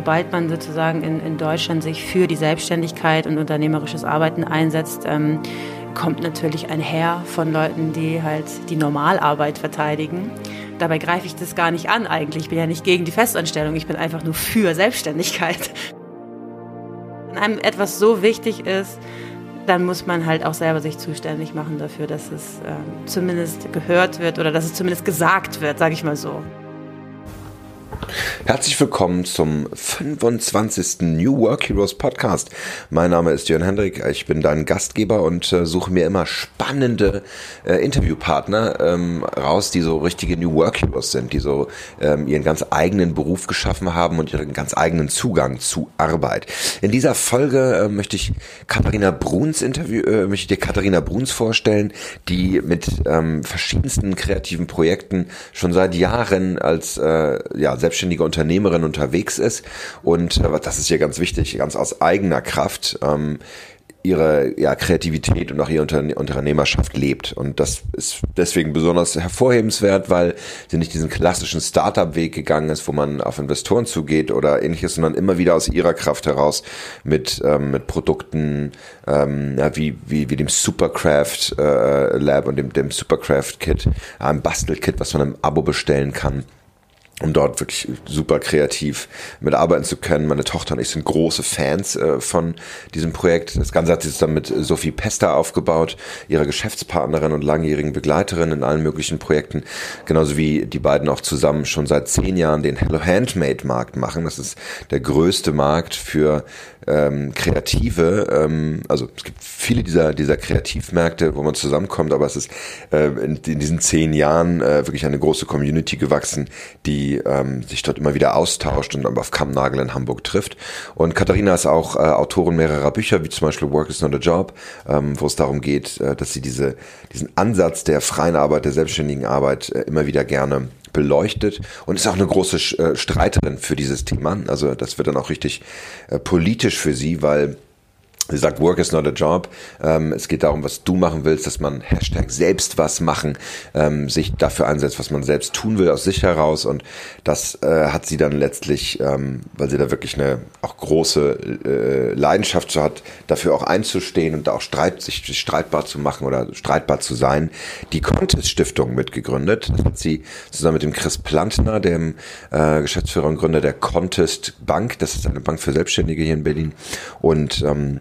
sobald man sozusagen in, in Deutschland sich für die Selbstständigkeit und unternehmerisches Arbeiten einsetzt, ähm, kommt natürlich ein Heer von Leuten, die halt die Normalarbeit verteidigen. Dabei greife ich das gar nicht an eigentlich. Ich bin ja nicht gegen die Festanstellung, ich bin einfach nur für Selbstständigkeit. Wenn einem etwas so wichtig ist, dann muss man halt auch selber sich zuständig machen dafür, dass es äh, zumindest gehört wird oder dass es zumindest gesagt wird, sage ich mal so. Herzlich willkommen zum 25. New Work Heroes Podcast. Mein Name ist Jörn Hendrik, ich bin dein Gastgeber und äh, suche mir immer spannende äh, Interviewpartner ähm, raus, die so richtige New Work Heroes sind, die so ähm, ihren ganz eigenen Beruf geschaffen haben und ihren ganz eigenen Zugang zu Arbeit. In dieser Folge äh, möchte ich Katharina Bruns interview, äh, möchte ich dir Katharina Bruns vorstellen, die mit ähm, verschiedensten kreativen Projekten schon seit Jahren als äh, ja, selbstständige Unternehmerin unterwegs ist und äh, das ist hier ganz wichtig, ganz aus eigener Kraft ähm, ihre ja, Kreativität und auch ihre Unterne Unternehmerschaft lebt. Und das ist deswegen besonders hervorhebenswert, weil sie nicht diesen klassischen Startup-Weg gegangen ist, wo man auf Investoren zugeht oder ähnliches, sondern immer wieder aus ihrer Kraft heraus mit, ähm, mit Produkten ähm, ja, wie, wie, wie dem Supercraft äh, Lab und dem, dem Supercraft Kit, einem Bastelkit, was man im Abo bestellen kann um dort wirklich super kreativ mitarbeiten zu können. Meine Tochter und ich sind große Fans äh, von diesem Projekt. Das Ganze hat sich dann mit Sophie Pester aufgebaut, ihrer Geschäftspartnerin und langjährigen Begleiterin in allen möglichen Projekten. Genauso wie die beiden auch zusammen schon seit zehn Jahren den Hello Handmade Markt machen. Das ist der größte Markt für ähm, Kreative. Ähm, also es gibt viele dieser, dieser Kreativmärkte, wo man zusammenkommt, aber es ist äh, in, in diesen zehn Jahren äh, wirklich eine große Community gewachsen, die ähm, sich dort immer wieder austauscht und auf Kammnagel in Hamburg trifft. Und Katharina ist auch äh, Autorin mehrerer Bücher, wie zum Beispiel Work is not a Job, ähm, wo es darum geht, äh, dass sie diese, diesen Ansatz der freien Arbeit, der selbstständigen Arbeit äh, immer wieder gerne beleuchtet und ist auch eine große äh, Streiterin für dieses Thema. Also das wird dann auch richtig äh, politisch für sie, weil Sie sagt, Work is not a job. Ähm, es geht darum, was du machen willst, dass man Hashtag selbst was machen, ähm, sich dafür einsetzt, was man selbst tun will, aus sich heraus. Und das äh, hat sie dann letztlich, ähm, weil sie da wirklich eine auch große äh, Leidenschaft so hat, dafür auch einzustehen und da auch Streit, sich, streitbar zu machen oder streitbar zu sein, die Contest Stiftung mitgegründet. Das hat sie zusammen mit dem Chris Plantner, dem äh, Geschäftsführer und Gründer der Contest Bank. Das ist eine Bank für Selbstständige hier in Berlin. Und ähm,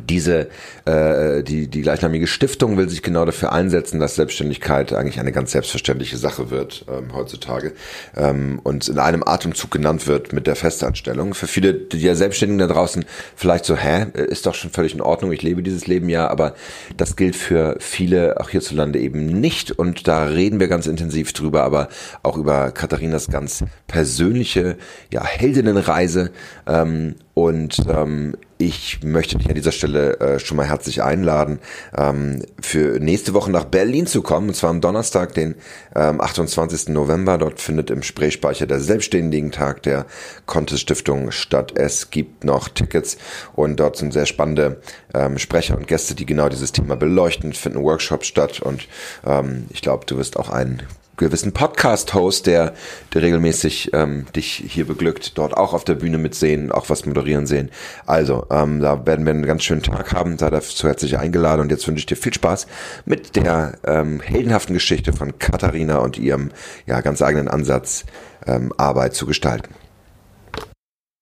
diese äh, die die gleichnamige Stiftung will sich genau dafür einsetzen, dass Selbstständigkeit eigentlich eine ganz selbstverständliche Sache wird ähm, heutzutage ähm, und in einem Atemzug genannt wird mit der Festanstellung. Für viele der Selbstständigen da draußen vielleicht so, hä, ist doch schon völlig in Ordnung, ich lebe dieses Leben ja, aber das gilt für viele auch hierzulande eben nicht und da reden wir ganz intensiv drüber, aber auch über Katharinas ganz persönliche ja Heldinnenreise ähm, und ähm, ich möchte dich an dieser Stelle äh, schon mal herzlich einladen, ähm, für nächste Woche nach Berlin zu kommen, und zwar am Donnerstag, den ähm, 28. November. Dort findet im Sprechspeicher der Selbstständigen Tag der Contest Stiftung statt. Es gibt noch Tickets und dort sind sehr spannende ähm, Sprecher und Gäste, die genau dieses Thema beleuchten, es finden Workshops statt und ähm, ich glaube, du wirst auch einen gewissen Podcast-Host, der, der regelmäßig ähm, dich hier beglückt, dort auch auf der Bühne mitsehen, auch was moderieren sehen. Also, ähm, da werden wir einen ganz schönen Tag haben, sei dazu herzlich eingeladen und jetzt wünsche ich dir viel Spaß mit der ähm, heldenhaften Geschichte von Katharina und ihrem ja, ganz eigenen Ansatz, ähm, Arbeit zu gestalten.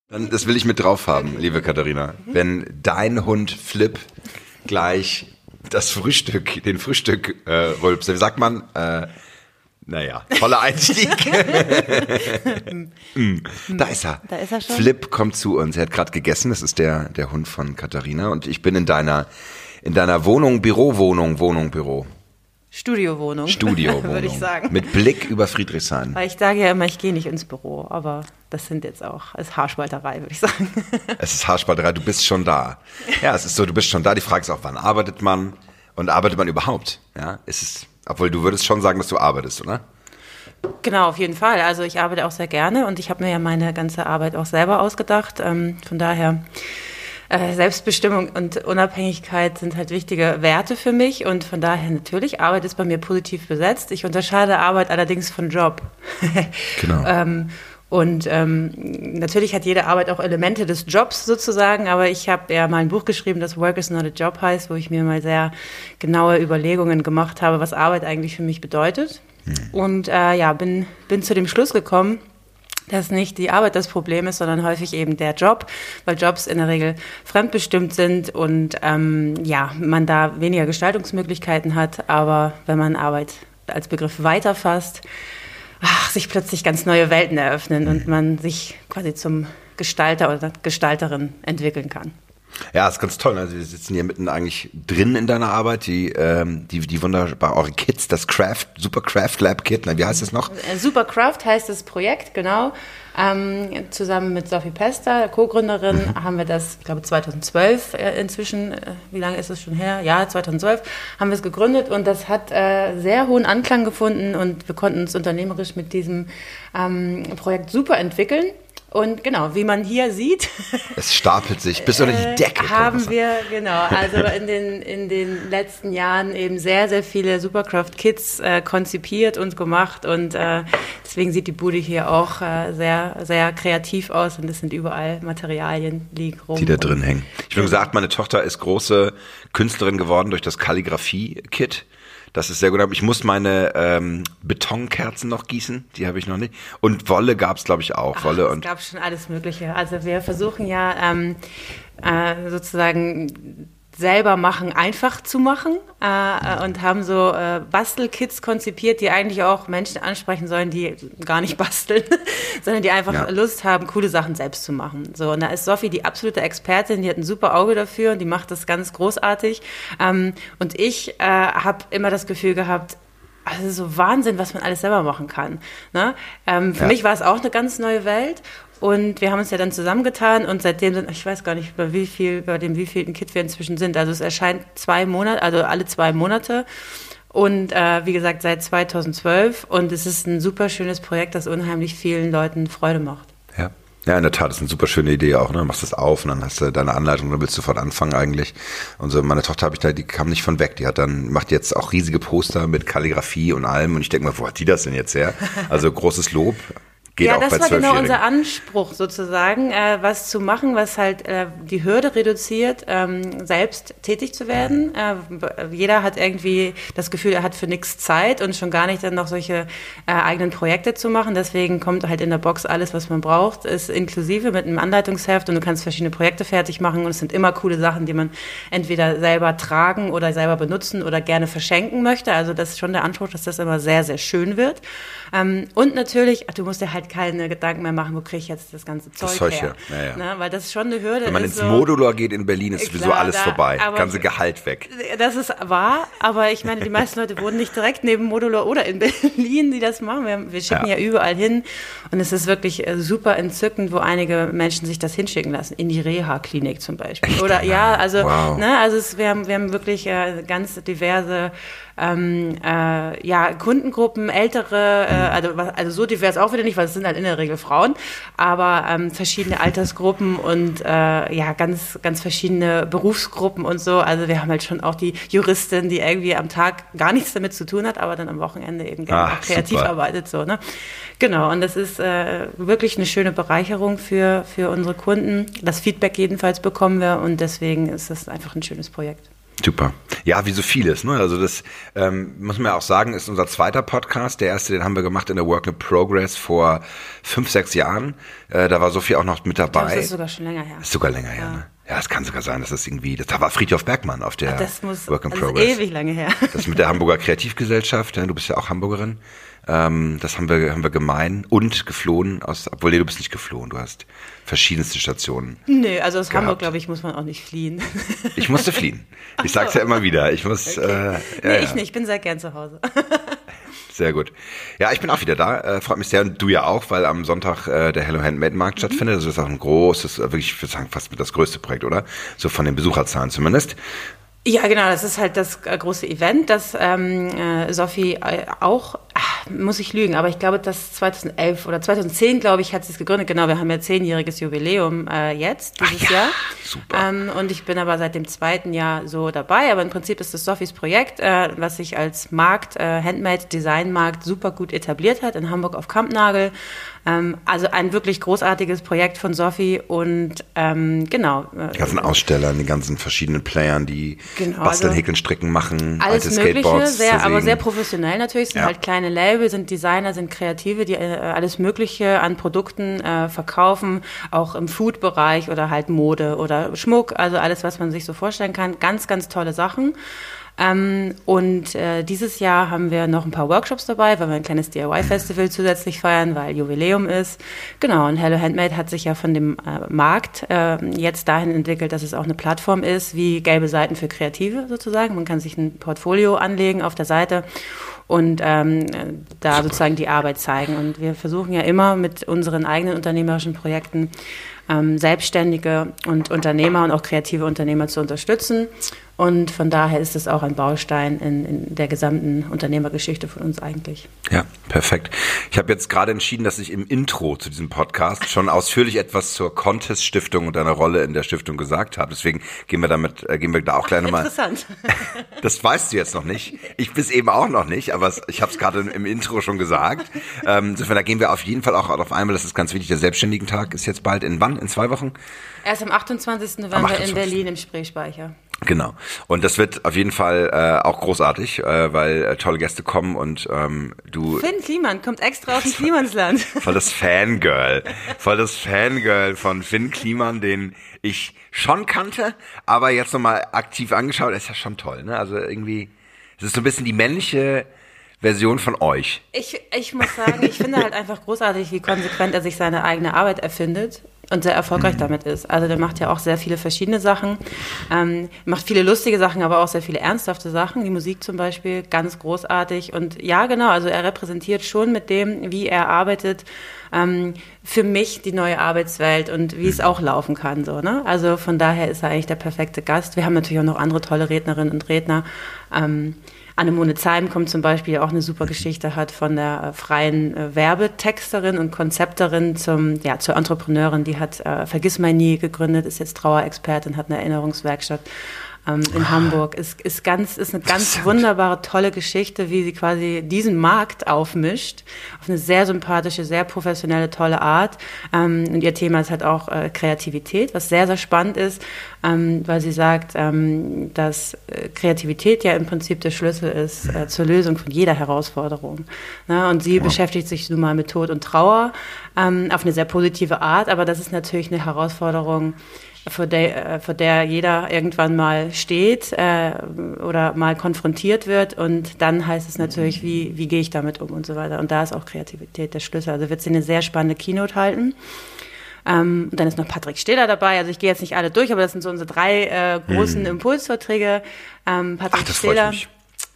Dann, das will ich mit drauf haben, liebe Katharina. Wenn dein Hund Flip gleich das Frühstück, den Frühstück äh, rülpst, wie sagt man, äh, naja, toller Einstieg. mm. Da ist er. Da ist er schon. Flip kommt zu uns. Er hat gerade gegessen. Das ist der, der Hund von Katharina. Und ich bin in deiner, in deiner Wohnung, Bürowohnung, Wohnung, Büro. Studiowohnung. Studiowohnung. Würde ich sagen. Mit Blick über Friedrichshain. Weil ich sage ja immer, ich gehe nicht ins Büro, aber das sind jetzt auch, es ist Haarspalterei, würde ich sagen. Es ist Haarspalterei, du bist schon da. Ja, es ist so, du bist schon da. Die Frage ist auch, wann arbeitet man? Und arbeitet man überhaupt? Ja, ist es obwohl du würdest schon sagen, dass du arbeitest, oder? Genau, auf jeden Fall. Also ich arbeite auch sehr gerne und ich habe mir ja meine ganze Arbeit auch selber ausgedacht. Ähm, von daher äh, Selbstbestimmung und Unabhängigkeit sind halt wichtige Werte für mich und von daher natürlich, Arbeit ist bei mir positiv besetzt. Ich unterscheide Arbeit allerdings von Job. Genau. ähm, Und ähm, natürlich hat jede Arbeit auch Elemente des Jobs sozusagen, aber ich habe ja mal ein Buch geschrieben, das Work is not a Job heißt, wo ich mir mal sehr genaue Überlegungen gemacht habe, was Arbeit eigentlich für mich bedeutet. Mhm. Und äh, ja, bin, bin zu dem Schluss gekommen, dass nicht die Arbeit das Problem ist, sondern häufig eben der Job, weil Jobs in der Regel fremdbestimmt sind und ähm, ja, man da weniger Gestaltungsmöglichkeiten hat. Aber wenn man Arbeit als Begriff weiterfasst, ach, sich plötzlich ganz neue Welten eröffnen und man sich quasi zum Gestalter oder Gestalterin entwickeln kann. Ja, ist ganz toll. Also wir sitzen hier mitten eigentlich drin in deiner Arbeit. Die, ähm, die, die wunderbar eure Kits, das Craft, Super Craft Lab Kit. Na, wie heißt das noch? Äh, Super Craft heißt das Projekt, genau. Ähm, zusammen mit Sophie Pester, Co-Gründerin, mhm. haben wir das, ich glaube 2012 äh, inzwischen, äh, wie lange ist es schon her? Ja, 2012 haben wir es gegründet und das hat äh, sehr hohen Anklang gefunden und wir konnten uns unternehmerisch mit diesem ähm, Projekt super entwickeln. Und genau, wie man hier sieht. Es stapelt sich bis unter die äh, Decke. haben wir, genau, also in den, in den letzten Jahren eben sehr, sehr viele Supercraft Kits äh, konzipiert und gemacht. Und äh, deswegen sieht die Bude hier auch äh, sehr, sehr kreativ aus. Und es sind überall Materialien liegen rum. Die da drin hängen. Ich habe gesagt, meine Tochter ist große Künstlerin geworden durch das Kalligrafie-Kit. Das ist sehr gut. Ich muss meine ähm, Betonkerzen noch gießen, die habe ich noch nicht. Und Wolle gab es, glaube ich, auch. Ach, Wolle es und gab schon alles Mögliche. Also wir versuchen ja ähm, äh, sozusagen selber machen einfach zu machen äh, und haben so äh, Bastelkits konzipiert, die eigentlich auch Menschen ansprechen sollen, die gar nicht basteln, sondern die einfach ja. Lust haben, coole Sachen selbst zu machen. So und da ist Sophie die absolute Expertin, die hat ein super Auge dafür und die macht das ganz großartig. Ähm, und ich äh, habe immer das Gefühl gehabt, also so Wahnsinn, was man alles selber machen kann. Ne? Ähm, für ja. mich war es auch eine ganz neue Welt und wir haben uns ja dann zusammengetan und seitdem sind, ich weiß gar nicht, bei wie viel, bei dem wievielten Kit wir inzwischen sind. Also es erscheint zwei Monate, also alle zwei Monate. Und äh, wie gesagt, seit 2012. Und es ist ein super schönes Projekt, das unheimlich vielen Leuten Freude macht. Ja. Ja, in der Tat, das ist eine super schöne Idee auch. Ne? Du machst das auf und dann hast du deine Anleitung, dann willst du von Anfang eigentlich. Und so, meine Tochter habe ich da, die kam nicht von weg. Die hat dann, macht jetzt auch riesige Poster mit Kalligrafie und allem. Und ich denke mal, wo hat die das denn jetzt her? Also großes Lob. Geht ja, das war genau unser Anspruch sozusagen, äh, was zu machen, was halt äh, die Hürde reduziert, ähm, selbst tätig zu werden. Äh, jeder hat irgendwie das Gefühl, er hat für nichts Zeit und schon gar nicht dann noch solche äh, eigenen Projekte zu machen. Deswegen kommt halt in der Box alles, was man braucht, ist inklusive mit einem Anleitungsheft und du kannst verschiedene Projekte fertig machen und es sind immer coole Sachen, die man entweder selber tragen oder selber benutzen oder gerne verschenken möchte. Also das ist schon der Anspruch, dass das immer sehr, sehr schön wird. Ähm, und natürlich, du musst dir halt keine Gedanken mehr machen, wo kriege ich jetzt das ganze Zeug, das Zeug her. Ja, ja. Ne? Weil das ist schon eine Hürde. Wenn man ins so, Modular geht in Berlin, ist sowieso alles da, vorbei. Ganze Gehalt weg. Das ist wahr, aber ich meine, die meisten Leute wohnen nicht direkt neben Modular oder in Berlin, die das machen. Wir, wir schicken ja. ja. überall hin und es ist wirklich äh, super entzückend, wo einige Menschen sich das hinschicken lassen. In die Reha-Klinik zum Beispiel. Echt? Oder ja, also, wow. ne, also es, wir, haben, wir haben wirklich äh, ganz diverse ähm, äh, ja, Kundengruppen, ältere, äh, also, also so divers auch wieder nicht, weil es sind halt in der Regel Frauen, aber ähm, verschiedene Altersgruppen und äh, ja, ganz, ganz verschiedene Berufsgruppen und so. Also wir haben halt schon auch die Juristin, die irgendwie am Tag gar nichts damit zu tun hat, aber dann am Wochenende eben gerne Ach, kreativ super. arbeitet. So, ne? Genau, und das ist äh, wirklich eine schöne Bereicherung für, für unsere Kunden. Das Feedback jedenfalls bekommen wir und deswegen ist das einfach ein schönes Projekt. Super. Ja, wie so vieles. Ne? Also das ähm, muss man ja auch sagen, ist unser zweiter Podcast. Der erste, den haben wir gemacht in der Work in Progress vor fünf, sechs Jahren. Äh, da war Sophie auch noch mit dabei. das ist sogar schon länger her. Ist sogar länger ja. her, ne? Ja, es kann sogar sein, dass das irgendwie, das, da war Friedhof Bergmann auf der das muss, Work in Progress. Das ist ewig lange her. Das mit der Hamburger Kreativgesellschaft, du bist ja auch Hamburgerin. Ähm, das haben wir, haben wir gemein und geflohen aus, obwohl nee, du bist nicht geflohen, du hast verschiedenste Stationen. Nee, also aus gehabt. Hamburg, glaube ich, muss man auch nicht fliehen. Ich musste fliehen. Ich sag's ja immer wieder. Ich muss. Okay. Äh, ja, nee, ich nicht, ich bin sehr gern zu Hause. Sehr gut. Ja, ich bin auch wieder da. Äh, freut mich sehr und du ja auch, weil am Sonntag äh, der Hello Handmade Markt mhm. stattfindet. Das ist auch ein großes, äh, wirklich, ich würde sagen, fast das größte Projekt, oder? So von den Besucherzahlen zumindest. Ja, genau, das ist halt das äh, große Event, das ähm, äh, Sophie äh, auch, ach, muss ich lügen, aber ich glaube, das 2011 oder 2010, glaube ich, hat sie es gegründet. Genau, wir haben ja zehnjähriges Jubiläum äh, jetzt, dieses ja, Jahr. Super. Ähm, und ich bin aber seit dem zweiten Jahr so dabei, aber im Prinzip ist das Sophies Projekt, äh, was sich als Markt, äh, Handmade Design Markt super gut etabliert hat in Hamburg auf Kampnagel. Ähm, also ein wirklich großartiges Projekt von Sophie und ähm, genau. Äh, die ganzen Aussteller, die ganzen verschiedenen Playern, die genau, basteln, also häkeln, stricken, machen, alles alte Mögliche, Skateboards. Sehr, aber sehr professionell natürlich, sind ja. halt kleine Label, sind Designer, sind Kreative, die äh, alles Mögliche an Produkten äh, verkaufen, auch im Food-Bereich oder halt Mode oder Schmuck, also alles, was man sich so vorstellen kann. Ganz, ganz tolle Sachen. Ähm, und äh, dieses Jahr haben wir noch ein paar Workshops dabei, weil wir ein kleines DIY-Festival zusätzlich feiern, weil Jubiläum ist. Genau, und Hello Handmade hat sich ja von dem äh, Markt äh, jetzt dahin entwickelt, dass es auch eine Plattform ist, wie gelbe Seiten für Kreative sozusagen. Man kann sich ein Portfolio anlegen auf der Seite und ähm, da sozusagen die Arbeit zeigen. Und wir versuchen ja immer mit unseren eigenen unternehmerischen Projekten ähm, Selbstständige und Unternehmer und auch kreative Unternehmer zu unterstützen. Und von daher ist es auch ein Baustein in, in der gesamten Unternehmergeschichte von uns eigentlich. Ja, perfekt. Ich habe jetzt gerade entschieden, dass ich im Intro zu diesem Podcast schon ausführlich etwas zur Contest Stiftung und deiner Rolle in der Stiftung gesagt habe. Deswegen gehen wir damit, äh, gehen wir da auch gleich nochmal. Interessant. Das weißt du jetzt noch nicht. Ich bis eben auch noch nicht, aber ich habe es gerade im Intro schon gesagt. Ähm, insofern, da gehen wir auf jeden Fall auch darauf ein, weil das ist ganz wichtig. Der Selbstständigen Tag ist jetzt bald in wann? In zwei Wochen? Erst am 28. November in Berlin im Spreespeicher. Genau. Und das wird auf jeden Fall äh, auch großartig, äh, weil äh, tolle Gäste kommen und ähm, du. Finn Kliman kommt extra aus dem Klimansland. Voll das Fangirl. Voll das Fangirl von Finn Kliman, den ich schon kannte, aber jetzt nochmal aktiv angeschaut. ist ja schon toll, ne? Also irgendwie, es ist so ein bisschen die männliche Version von euch. Ich, ich muss sagen, ich finde halt einfach großartig, wie konsequent er sich seine eigene Arbeit erfindet und sehr erfolgreich mhm. damit ist. Also der macht ja auch sehr viele verschiedene Sachen, ähm, macht viele lustige Sachen, aber auch sehr viele ernsthafte Sachen. Die Musik zum Beispiel, ganz großartig. Und ja, genau, also er repräsentiert schon mit dem, wie er arbeitet, ähm, für mich die neue Arbeitswelt und wie es auch laufen kann. So, ne? Also von daher ist er eigentlich der perfekte Gast. Wir haben natürlich auch noch andere tolle Rednerinnen und Redner. Ähm, Annemone Zeim kommt zum Beispiel auch eine super Geschichte hat von der äh, freien äh, Werbetexterin und Konzepterin zum, ja, zur Entrepreneurin, die hat äh, Vergiss mein nie gegründet, ist jetzt Trauerexpertin, hat eine Erinnerungswerkstatt ähm, in ah. Hamburg. Ist, ist, ganz, ist eine ganz wunderbare, tolle Geschichte, wie sie quasi diesen Markt aufmischt. Auf eine sehr sympathische, sehr professionelle, tolle Art. Ähm, und ihr Thema ist halt auch äh, Kreativität, was sehr, sehr spannend ist, ähm, weil sie sagt, ähm, dass äh, Kreativität ja im Prinzip der Schlüssel ist äh, zur Lösung von jeder Herausforderung. Ne? Und sie wow. beschäftigt sich nun mal mit Tod und Trauer ähm, auf eine sehr positive Art, aber das ist natürlich eine Herausforderung, vor der, äh, vor der jeder irgendwann mal steht äh, oder mal konfrontiert wird. Und dann heißt es natürlich, wie, wie gehe ich damit um und so weiter. Und da ist auch Kreativität der Schlüssel. Also wird sie eine sehr spannende Keynote halten. Ähm, und dann ist noch Patrick Stehler dabei. Also ich gehe jetzt nicht alle durch, aber das sind so unsere drei äh, großen hm. Impulsvorträge. Ähm, Patrick Ach, Stehler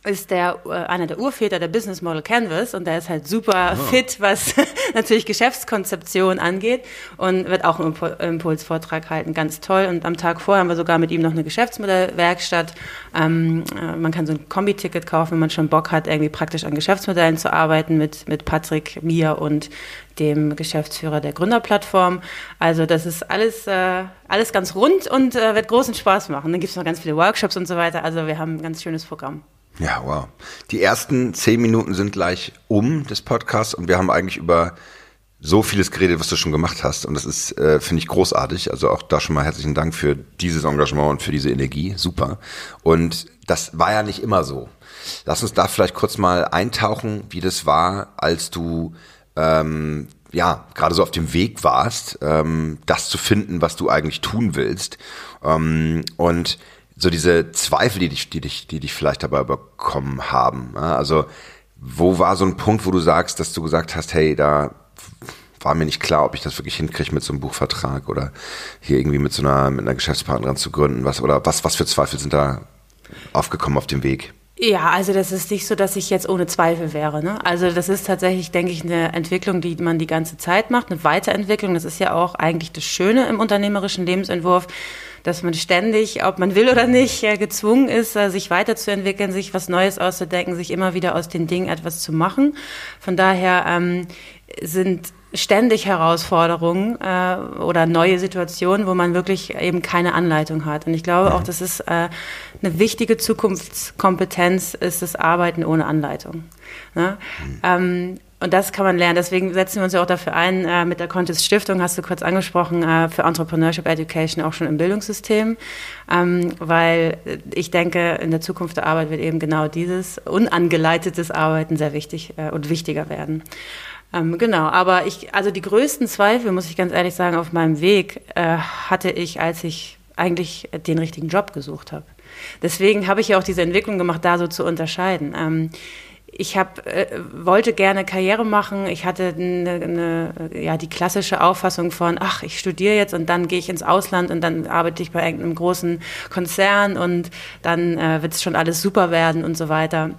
ist der äh, einer der Urväter der Business Model Canvas und der ist halt super oh. fit, was natürlich Geschäftskonzeption angeht und wird auch einen Impulsvortrag halten, ganz toll. Und am Tag vorher haben wir sogar mit ihm noch eine Geschäftsmodellwerkstatt. Ähm, äh, man kann so ein Kombi-Ticket kaufen, wenn man schon Bock hat, irgendwie praktisch an Geschäftsmodellen zu arbeiten mit mit Patrick, mir und dem Geschäftsführer der Gründerplattform. Also das ist alles äh, alles ganz rund und äh, wird großen Spaß machen. Dann gibt es noch ganz viele Workshops und so weiter. Also wir haben ein ganz schönes Programm. Ja, wow. Die ersten zehn Minuten sind gleich um des Podcasts und wir haben eigentlich über so vieles geredet, was du schon gemacht hast. Und das ist, äh, finde ich, großartig. Also auch da schon mal herzlichen Dank für dieses Engagement und für diese Energie. Super. Und das war ja nicht immer so. Lass uns da vielleicht kurz mal eintauchen, wie das war, als du ähm, ja gerade so auf dem Weg warst, ähm, das zu finden, was du eigentlich tun willst. Ähm, und so diese Zweifel, die dich, die dich, die dich vielleicht dabei bekommen haben. Also, wo war so ein Punkt, wo du sagst, dass du gesagt hast, hey, da war mir nicht klar, ob ich das wirklich hinkriege mit so einem Buchvertrag oder hier irgendwie mit so einer, mit einer Geschäftspartnerin zu gründen, was, oder was, was für Zweifel sind da aufgekommen auf dem Weg? Ja, also das ist nicht so, dass ich jetzt ohne Zweifel wäre. Ne? Also das ist tatsächlich, denke ich, eine Entwicklung, die man die ganze Zeit macht, eine Weiterentwicklung. Das ist ja auch eigentlich das Schöne im unternehmerischen Lebensentwurf, dass man ständig, ob man will oder nicht, gezwungen ist, äh, sich weiterzuentwickeln, sich was Neues auszudenken, sich immer wieder aus den Dingen etwas zu machen. Von daher ähm, sind ständig Herausforderungen äh, oder neue Situationen, wo man wirklich eben keine Anleitung hat. Und ich glaube auch, das ist äh, eine wichtige Zukunftskompetenz, ist das Arbeiten ohne Anleitung. Ne? Mhm. Ähm, Und das kann man lernen. Deswegen setzen wir uns ja auch dafür ein, äh, mit der Contest Stiftung, hast du kurz angesprochen, äh, für Entrepreneurship Education auch schon im Bildungssystem. Ähm, weil ich denke, in der Zukunft der Arbeit wird eben genau dieses unangeleitetes Arbeiten sehr wichtig äh, und wichtiger werden. Ähm, genau, aber ich, also die größten Zweifel, muss ich ganz ehrlich sagen, auf meinem Weg äh, hatte ich, als ich eigentlich den richtigen Job gesucht habe. Deswegen habe ich ja auch diese Entwicklung gemacht, da so zu unterscheiden. Ähm, ich hab, äh, wollte gerne Karriere machen. Ich hatte eine, eine, ja, die klassische Auffassung von, ach, ich studiere jetzt und dann gehe ich ins Ausland und dann arbeite ich bei irgendeinem großen Konzern und dann äh, wird es schon alles super werden und so weiter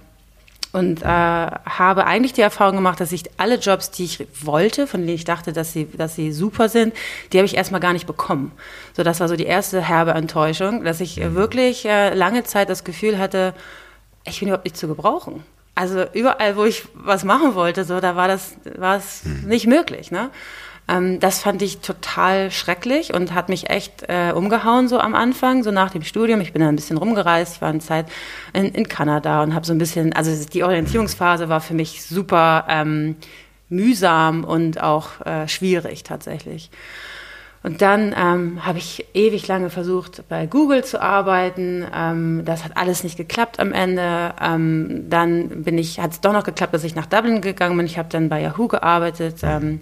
und äh, habe eigentlich die Erfahrung gemacht, dass ich alle Jobs, die ich wollte, von denen ich dachte, dass sie, dass sie super sind, die habe ich erstmal gar nicht bekommen. So, das war so die erste herbe Enttäuschung, dass ich mhm. wirklich äh, lange Zeit das Gefühl hatte, ich bin überhaupt nicht zu gebrauchen. Also überall, wo ich was machen wollte, so, da war das, war es mhm. nicht möglich. Ne? Ähm, das fand ich total schrecklich und hat mich echt äh, umgehauen so am Anfang, so nach dem Studium. Ich bin dann ein bisschen rumgereist, ich war eine Zeit in, in Kanada und habe so ein bisschen, also die Orientierungsphase war für mich super ähm, mühsam und auch äh, schwierig tatsächlich. Und dann ähm, habe ich ewig lange versucht, bei Google zu arbeiten. Ähm, das hat alles nicht geklappt am Ende. Ähm, dann bin ich, hat es doch noch geklappt, dass ich nach Dublin gegangen bin. Ich habe dann bei Yahoo gearbeitet. Ähm,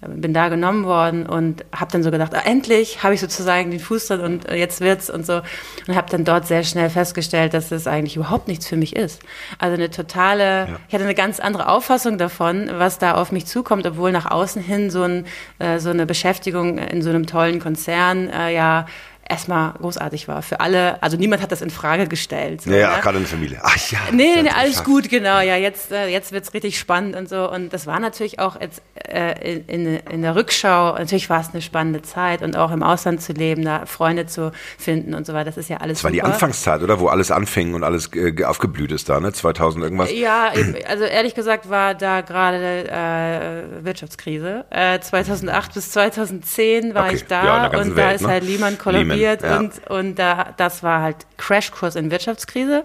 bin da genommen worden und habe dann so gedacht, ah, endlich habe ich sozusagen den Fuß drin und jetzt wird's und so und habe dann dort sehr schnell festgestellt, dass das eigentlich überhaupt nichts für mich ist. Also eine totale, ja. ich hatte eine ganz andere Auffassung davon, was da auf mich zukommt, obwohl nach außen hin so, ein, äh, so eine Beschäftigung in so einem tollen Konzern äh, ja erstmal großartig war für alle. Also niemand hat das in Frage gestellt. So, ja, ne? gerade in der Familie. Ach ja. Nee, nee, alles gut, genau. Ja, jetzt, äh, jetzt wird's richtig spannend und so. Und das war natürlich auch jetzt, äh, in, in der Rückschau, natürlich war es eine spannende Zeit und auch im Ausland zu leben, da Freunde zu finden und so weiter. Das ist ja alles Das war super. die Anfangszeit, oder? Wo alles anfing und alles äh, aufgeblüht ist da, ne? 2000 irgendwas? Ja, also ehrlich gesagt war da gerade äh, Wirtschaftskrise. Äh, 2008 bis 2010 war okay. ich da ja, und Welt, da ist ne? halt Lehman kollabiert studiert ja. und, und da, das war halt Crashkurs in Wirtschaftskrise.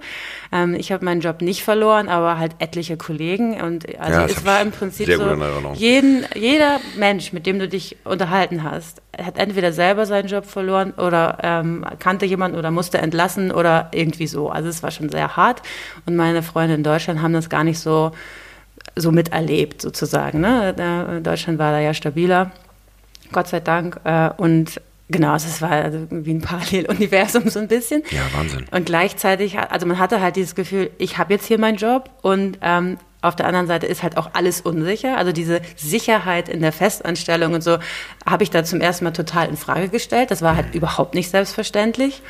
Ähm, ich habe meinen Job nicht verloren, aber halt etliche Kollegen und also ja, es war im Prinzip so, jeden, jeder Mensch, mit dem du dich unterhalten hast, hat entweder selber seinen Job verloren oder ähm, kannte jemanden oder musste entlassen oder irgendwie so. Also es war schon sehr hart und meine Freunde in Deutschland haben das gar nicht so so miterlebt sozusagen. Ne? Deutschland war da ja stabiler, Gott sei Dank. Äh, und Genau, also es war also wie ein Paralleluniversum so ein bisschen. Ja, Wahnsinn. Und gleichzeitig, also man hatte halt dieses Gefühl, ich habe jetzt hier meinen Job und ähm, auf der anderen Seite ist halt auch alles unsicher. Also diese Sicherheit in der Festanstellung und so habe ich da zum ersten Mal total in Frage gestellt. Das war halt mhm. überhaupt nicht selbstverständlich.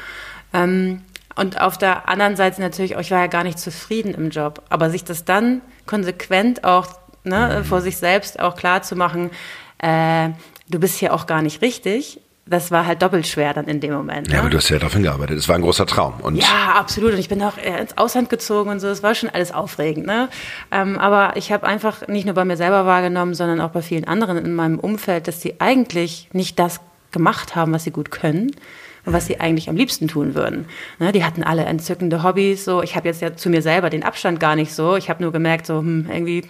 Ähm, und auf der anderen Seite natürlich, ich war ja gar nicht zufrieden im Job. Aber sich das dann konsequent auch ne, mhm. vor sich selbst auch klar zu machen, äh, du bist hier auch gar nicht richtig das war halt doppelt schwer dann in dem Moment. Ja, ne? aber du hast ja darauf hingearbeitet. Es war ein großer Traum. Und ja, absolut. Und ich bin auch ins Ausland gezogen und so. Es war schon alles aufregend. Ne? Ähm, aber ich habe einfach nicht nur bei mir selber wahrgenommen, sondern auch bei vielen anderen in meinem Umfeld, dass sie eigentlich nicht das gemacht haben, was sie gut können und was sie eigentlich am liebsten tun würden. Ne, die hatten alle entzückende Hobbys. So, ich habe jetzt ja zu mir selber den Abstand gar nicht so. Ich habe nur gemerkt, so hm, irgendwie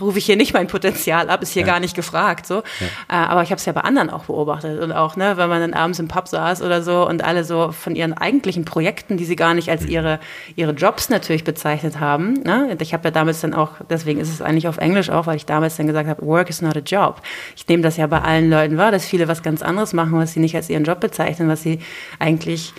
rufe ich hier nicht mein Potenzial ab, ist hier ja. gar nicht gefragt. So. Ja. Äh, aber ich habe es ja bei anderen auch beobachtet. Und auch, ne, wenn man dann abends im Pub saß oder so und alle so von ihren eigentlichen Projekten, die sie gar nicht als mhm. ihre, ihre Jobs natürlich bezeichnet haben. Ne? Ich habe ja damals dann auch, deswegen ist es eigentlich auf Englisch auch, weil ich damals dann gesagt habe, Work is not a job. Ich nehme das ja bei allen Leuten wahr, dass viele was ganz anderes machen, was sie nicht als ihren Job bezeichnen, was sie eigentlich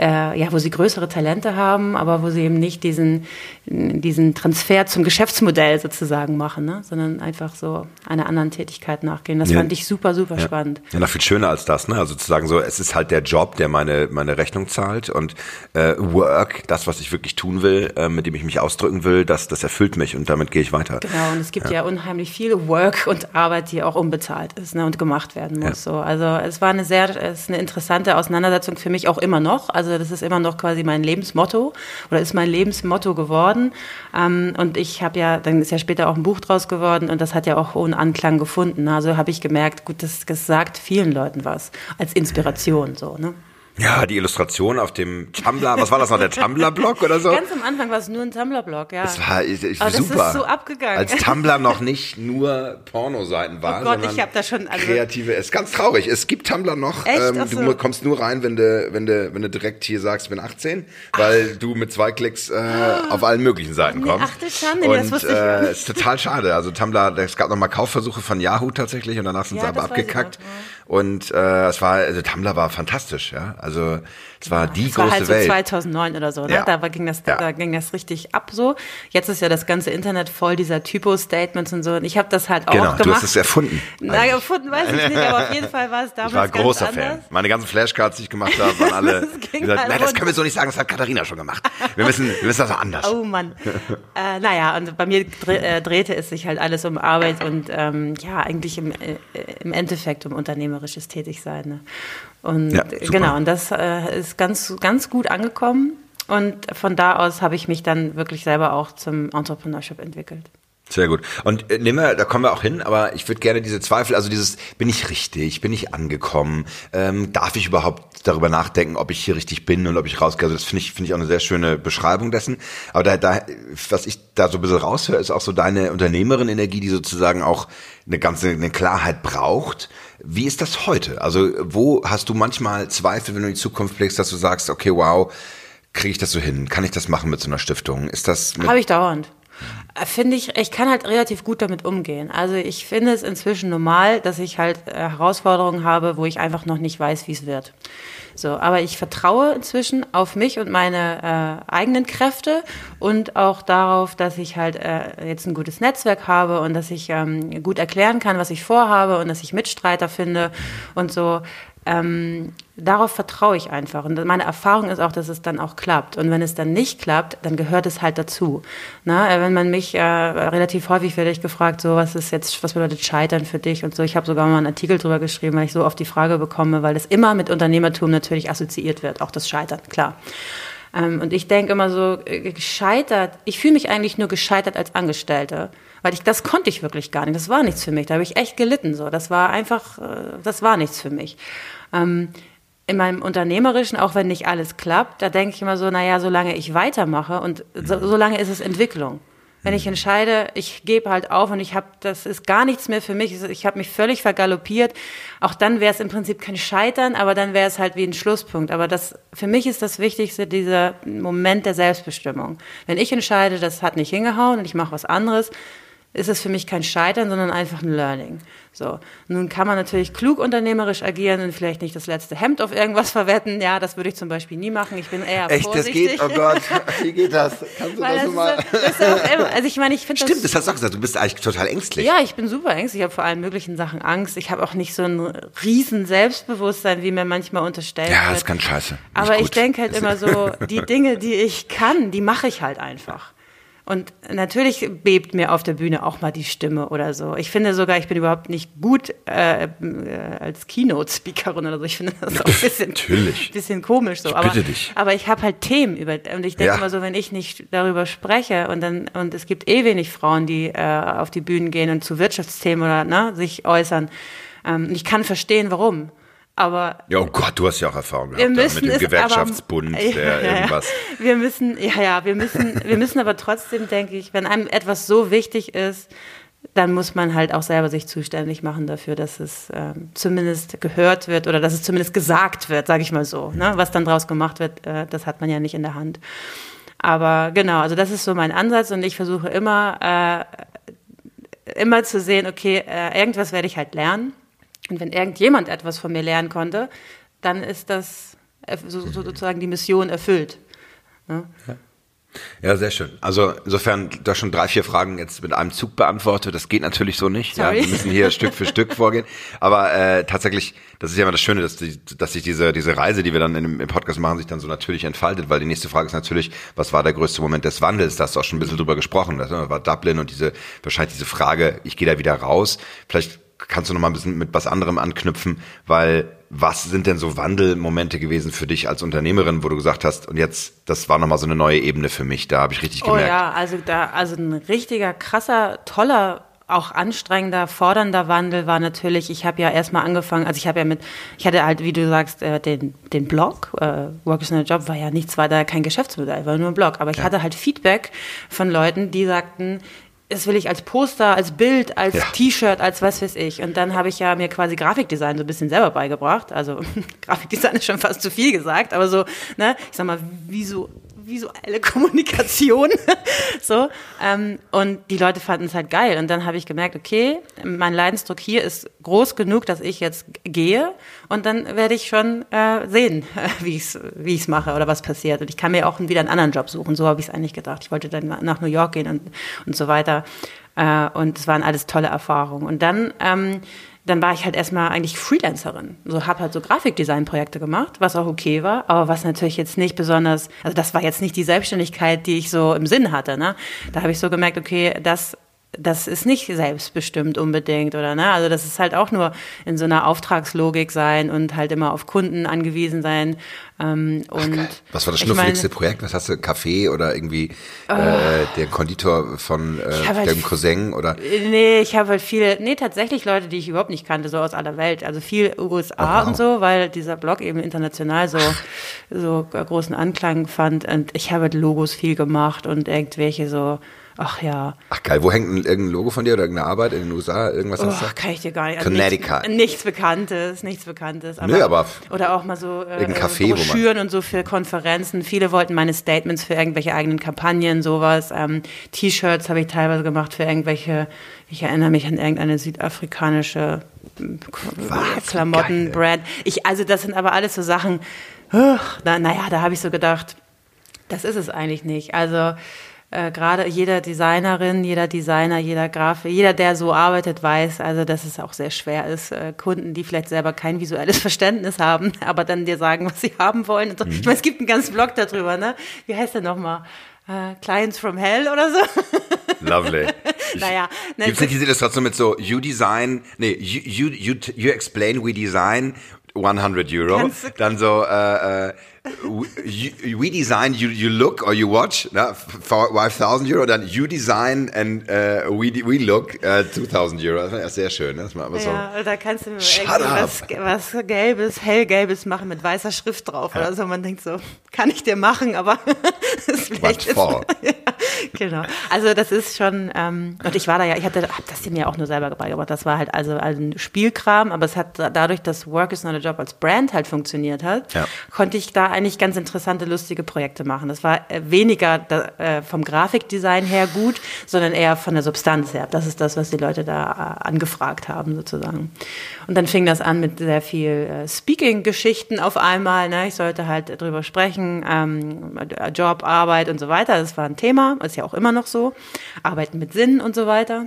äh, ja, wo sie größere Talente haben, aber wo sie eben nicht diesen, diesen Transfer zum Geschäftsmodell sozusagen machen, ne? sondern einfach so einer anderen Tätigkeit nachgehen. Das ja. fand ich super, super ja. spannend. Ja, noch viel schöner als das, ne? Also zu sagen so, es ist halt der Job, der meine, meine Rechnung zahlt und äh, Work, das, was ich wirklich tun will, äh, mit dem ich mich ausdrücken will, das, das erfüllt mich und damit gehe ich weiter. Genau, und es gibt ja, ja unheimlich viel Work und Arbeit, die auch unbezahlt ist ne? und gemacht werden muss. So. Also es war eine sehr, es ist eine interessante Auseinandersetzung für mich auch immer noch. Also das ist immer noch quasi mein Lebensmotto oder ist mein Lebensmotto geworden. Ähm, und ich habe ja, dann ist ja später auch ein Buch draus geworden und das hat ja auch hohen Anklang gefunden. Also habe ich gemerkt, gut, das, das sagt vielen Leuten was als Inspiration so. Ne? Ja, die Illustration auf dem Tumblr, was war das noch, der Tumblr-Blog oder so? Ganz am Anfang war es nur ein Tumblr-Blog, ja. Das war ich, ich, Aber das super. ist so abgegangen. Als Tumblr noch nicht nur Pornoseiten war, Oh Gott, sondern ich hab da schon- also- kreative. Es ist ganz traurig. Es gibt Tumblr noch. Echt? Ähm, du so. mu- kommst nur rein, wenn du, wenn du, wenn du direkt hier sagst, ich bin 18, weil du mit zwei Klicks äh, auf allen möglichen Seiten kommst. ach du Schande, nee, das Und wusste ich äh, nicht. ist total schade. Also Tumblr, es gab noch mal Kaufversuche von Yahoo tatsächlich und danach sind Ja, sie aber das abgekackt. Und äh, es war, also Tumblr war fantastisch, ja. Also es war die Das war große halt so Welt. 2009 oder so, ne? Ja. Da war, ging das, Ja. da ging das richtig ab so. Jetzt ist ja das ganze Internet voll dieser Typo-Statements und so. Und ich habe das halt auch Genau, gemacht. du hast es erfunden. Na, eigentlich. erfunden weiß ich nicht, aber auf jeden Fall war es damals Ich war ganz großer anders. Fan. Meine ganzen Flashcards, die ich gemacht habe, waren alle Das ging gesagt, halt nein, das können wir so nicht sagen, das hat Katharina schon gemacht. Wir müssen, wir müssen das anders. Oh Mann. äh, naja, und bei mir äh, drehte es sich halt alles um Arbeit und ähm, ja, eigentlich im, äh, im Endeffekt um unternehmerisches Tätigsein. Ne? Und Ja, genau, und das äh, ist ganz, ganz gut angekommen. Und von da aus habe ich mich dann wirklich selber auch zum Entrepreneurship entwickelt. Sehr gut. Und äh, nehmen wir, da kommen wir auch hin, aber ich würde gerne diese Zweifel, also dieses, bin ich richtig, bin ich angekommen, ähm, darf ich überhaupt darüber nachdenken, ob ich hier richtig bin und ob ich rausgehe. Also das finde ich, finde ich auch eine sehr schöne Beschreibung dessen. Aber da, da, was ich da so ein bisschen raushöre, ist auch so deine Unternehmerin-Energie, die sozusagen auch eine ganze, eine Klarheit braucht. Wie ist das heute? Also wo hast du manchmal Zweifel, wenn du in die Zukunft blickst, dass du sagst, okay, wow, kriege ich das so hin? Kann ich das machen mit so einer Stiftung? Ist das Habe ich dauernd. Äh, Finde ich, ich kann halt relativ gut damit umgehen. Also ich finde es inzwischen normal, dass ich halt äh, Herausforderungen habe, wo ich einfach noch nicht weiß, wie es wird. So, aber ich vertraue inzwischen auf mich und meine äh, eigenen Kräfte und auch darauf, dass ich halt äh, jetzt ein gutes Netzwerk habe und dass ich ähm, gut erklären kann, was ich vorhabe und dass ich Mitstreiter finde und so. Ähm, darauf vertraue ich einfach. Und meine Erfahrung ist auch, dass es dann auch klappt. Und wenn es dann nicht klappt, dann gehört es halt dazu. Na, äh, wenn man mich äh, relativ häufig werde ich gefragt, so was ist jetzt, was bedeutet Scheitern für dich und so. Ich habe sogar mal einen Artikel drüber geschrieben, weil ich so oft die Frage bekomme, weil das immer mit Unternehmertum natürlich assoziiert wird, auch das Scheitern, klar. Ähm, und ich denke immer so, äh, gescheitert, ich fühle mich eigentlich nur gescheitert als Angestellte. Weil ich, das konnte ich wirklich gar nicht. Das war nichts für mich. Da habe ich echt gelitten. So, das war einfach, äh, das war nichts für mich. Ähm, in meinem Unternehmerischen, auch wenn nicht alles klappt, da denke ich immer so, naja, solange ich weitermache und so, solange ist es Entwicklung. Wenn ich entscheide, ich gebe halt auf und ich habe, das ist gar nichts mehr für mich, ich habe mich völlig vergaloppiert, auch dann wäre es im Prinzip kein Scheitern, aber dann wäre es halt wie ein Schlusspunkt. Aber das, für mich ist das Wichtigste dieser Moment der Selbstbestimmung. Wenn ich entscheide, das hat nicht hingehauen und ich mache was anderes, ist es für mich kein Scheitern, sondern einfach ein Learning. So. Nun kann man natürlich klug unternehmerisch agieren und vielleicht nicht das letzte Hemd auf irgendwas verwetten. Ja, das würde ich zum Beispiel nie machen. Ich bin eher Echt, das vorsichtig. geht? Oh Gott, wie geht das? Kannst du Weil das das mal? ist, das also ich meine, ich finde Stimmt, das hast du auch gesagt. Du bist eigentlich total ängstlich. ja, ich bin super ängstlich. Ich habe vor allen möglichen Sachen Angst. Ich habe auch nicht so ein riesen Selbstbewusstsein, wie mir manchmal unterstellt Ja, wird. das ist ganz scheiße. Nicht Aber ich gut. denke halt immer so, die Dinge, die ich kann, die mache ich halt einfach. Und natürlich bebt mir auf der Bühne auch mal die Stimme oder so. Ich finde sogar, ich bin überhaupt nicht gut äh, äh, als Keynote-Speakerin oder so. Ich finde das auch ein bisschen, bisschen komisch so. Ich aber, dich. aber ich habe halt Themen über und ich denke Ja. immer so, wenn ich nicht darüber spreche und dann und es gibt eh wenig Frauen, die äh, auf die Bühnen gehen und zu Wirtschaftsthemen oder ne, sich äußern. Ähm, ich kann verstehen, warum. Aber Ja, oh Gott, du hast ja auch Erfahrung gehabt da, mit dem Gewerkschaftsbund, aber, der irgendwas. Wir müssen, ja, ja, wir müssen, wir müssen aber trotzdem, denke ich, wenn einem etwas so wichtig ist, dann muss man halt auch selber sich zuständig machen dafür, dass es ähm, zumindest gehört wird oder dass es zumindest gesagt wird, sage ich mal so. Ne? Was dann draus gemacht wird, äh, das hat man ja nicht in der Hand. Aber genau, also das ist so mein Ansatz und ich versuche immer, äh, immer zu sehen, okay, äh, irgendwas werde ich halt lernen. Und wenn irgendjemand etwas von mir lernen konnte, dann ist das so sozusagen die Mission erfüllt. Ne? Ja, sehr schön. Also insofern, hast schon drei, vier Fragen jetzt mit einem Zug beantwortet. Das geht natürlich so nicht. Ja, wir müssen hier Stück für Stück vorgehen. Aber äh, tatsächlich, das ist ja immer das Schöne, dass, die, dass sich diese, diese Reise, die wir dann dem- im Podcast machen, sich dann so natürlich entfaltet. Weil die nächste Frage ist natürlich, was war der größte Moment des Wandels? Da hast du auch schon ein bisschen drüber gesprochen. Das war Dublin und diese wahrscheinlich diese Frage, ich gehe da wieder raus. Vielleicht kannst du noch mal ein bisschen mit was anderem anknüpfen, weil was sind denn so Wandelmomente gewesen für dich als Unternehmerin, wo du gesagt hast, und jetzt, das war noch mal so eine neue Ebene für mich, da habe ich richtig Oh gemerkt. ja, also da, also ein richtiger, krasser, toller auch anstrengender, fordernder Wandel war natürlich, ich habe ja erstmal angefangen, also ich habe ja mit, ich hatte halt, wie du sagst, äh, den, den Blog, äh, Work is not a Job war ja nichts weiter, kein Geschäftsmodell, war nur ein Blog, aber ich ja. hatte halt Feedback von Leuten, die sagten, das will ich als Poster, als Bild, als ja. T-Shirt, als was weiß ich. Und dann habe ich ja mir quasi Grafikdesign so ein bisschen selber beigebracht. Also Grafikdesign ist schon fast zu viel gesagt, aber so, ne, ich sag mal, wie so visuelle Kommunikation. so. Ähm, und die Leute fanden es halt geil. Und dann habe ich gemerkt, okay, mein Leidensdruck hier ist groß genug, dass ich jetzt gehe und dann werde ich schon äh, sehen, wie ich es wie ich's mache oder was passiert. Und ich kann mir auch wieder einen anderen Job suchen. So habe ich es eigentlich gedacht. Ich wollte dann nach New York gehen und, und so weiter. Äh, und es waren alles tolle Erfahrungen. Und dann ähm, dann war ich halt erstmal eigentlich Freelancerin. So habe halt so Grafikdesign-Projekte gemacht, was auch okay war, aber was natürlich jetzt nicht besonders, also das war jetzt nicht die Selbstständigkeit, die ich so im Sinn hatte. Ne? Da habe ich so gemerkt, okay, das das ist nicht selbstbestimmt unbedingt, oder ne? Also das ist halt auch nur in so einer Auftragslogik sein und halt immer auf Kunden angewiesen sein. Ähm, und Ach, Was war das schnuffeligste Projekt? Was hast du? Kaffee oder irgendwie oh. äh, der Konditor von äh, halt deinem Cousin oder? Nee, ich habe halt viele, nee, tatsächlich Leute, die ich überhaupt nicht kannte, so aus aller Welt. Also viel USA oh, wow. und so, weil dieser Blog eben international so, so großen Anklang fand. Und ich habe halt Logos viel gemacht und irgendwelche so Ach ja. Ach geil, wo hängt ein, irgendein Logo von dir oder irgendeine Arbeit in den USA? Irgendwas oh, hast du? kann ich dir gar nicht. Also Connecticut. Nichts, nichts, Bekanntes, nichts Bekanntes. Aber, Nö, aber oder auch mal so äh, Café, Broschüren und so für Konferenzen. Viele wollten meine Statements für irgendwelche eigenen Kampagnen, sowas. Ähm, T-Shirts habe ich teilweise gemacht für irgendwelche, ich erinnere mich an irgendeine südafrikanische Klamottenbrand. Ich, also das sind aber alles so Sachen, uh, na, naja, da habe ich so gedacht, das ist es eigentlich nicht. Also äh, gerade jeder Designerin, jeder Designer, jeder Graf, jeder, der so arbeitet, weiß, also dass es auch sehr schwer ist, äh, Kunden, die vielleicht selber kein visuelles Verständnis haben, aber dann dir sagen, was sie haben wollen. So. Mhm. Ich meine, es gibt einen ganzen Blog darüber, ne? Wie heißt der nochmal? Uh, Clients from Hell oder so. Lovely. naja. Ne, Gibt es nicht diese Illustration mit so, you design, nee, you, you, you, you explain, we design, 100 Euro. Dann so, äh, äh, we design, you, you look or you watch, na, 5000 Euro, dann you design and uh, we, we look uh, 2000 Euro. Das war sehr schön. Das war aber ja, so, da kannst du was, was Gelbes, Hellgelbes machen mit weißer Schrift drauf ja. oder so. Man denkt so, kann ich dir machen, aber das vielleicht ist, ja, genau. Also das ist schon, ähm, und ich war da ja, ich hatte, hab das mir auch nur selber beigebracht. Das war halt also ein Spielkram, aber es hat dadurch, dass Work is not a Job als Brand halt funktioniert hat, ja. konnte ich da eigentlich ganz interessante, lustige Projekte machen. Das war äh, weniger da, äh, vom Grafikdesign her gut, sondern eher von der Substanz her. Das ist das, was die Leute da äh, angefragt haben, sozusagen. Und dann fing das an mit sehr viel äh, Speaking-Geschichten auf einmal. Ne? Ich sollte halt drüber sprechen, ähm, Job, Arbeit und so weiter. Das war ein Thema, ist ja auch immer noch so. Arbeiten mit Sinn und so weiter.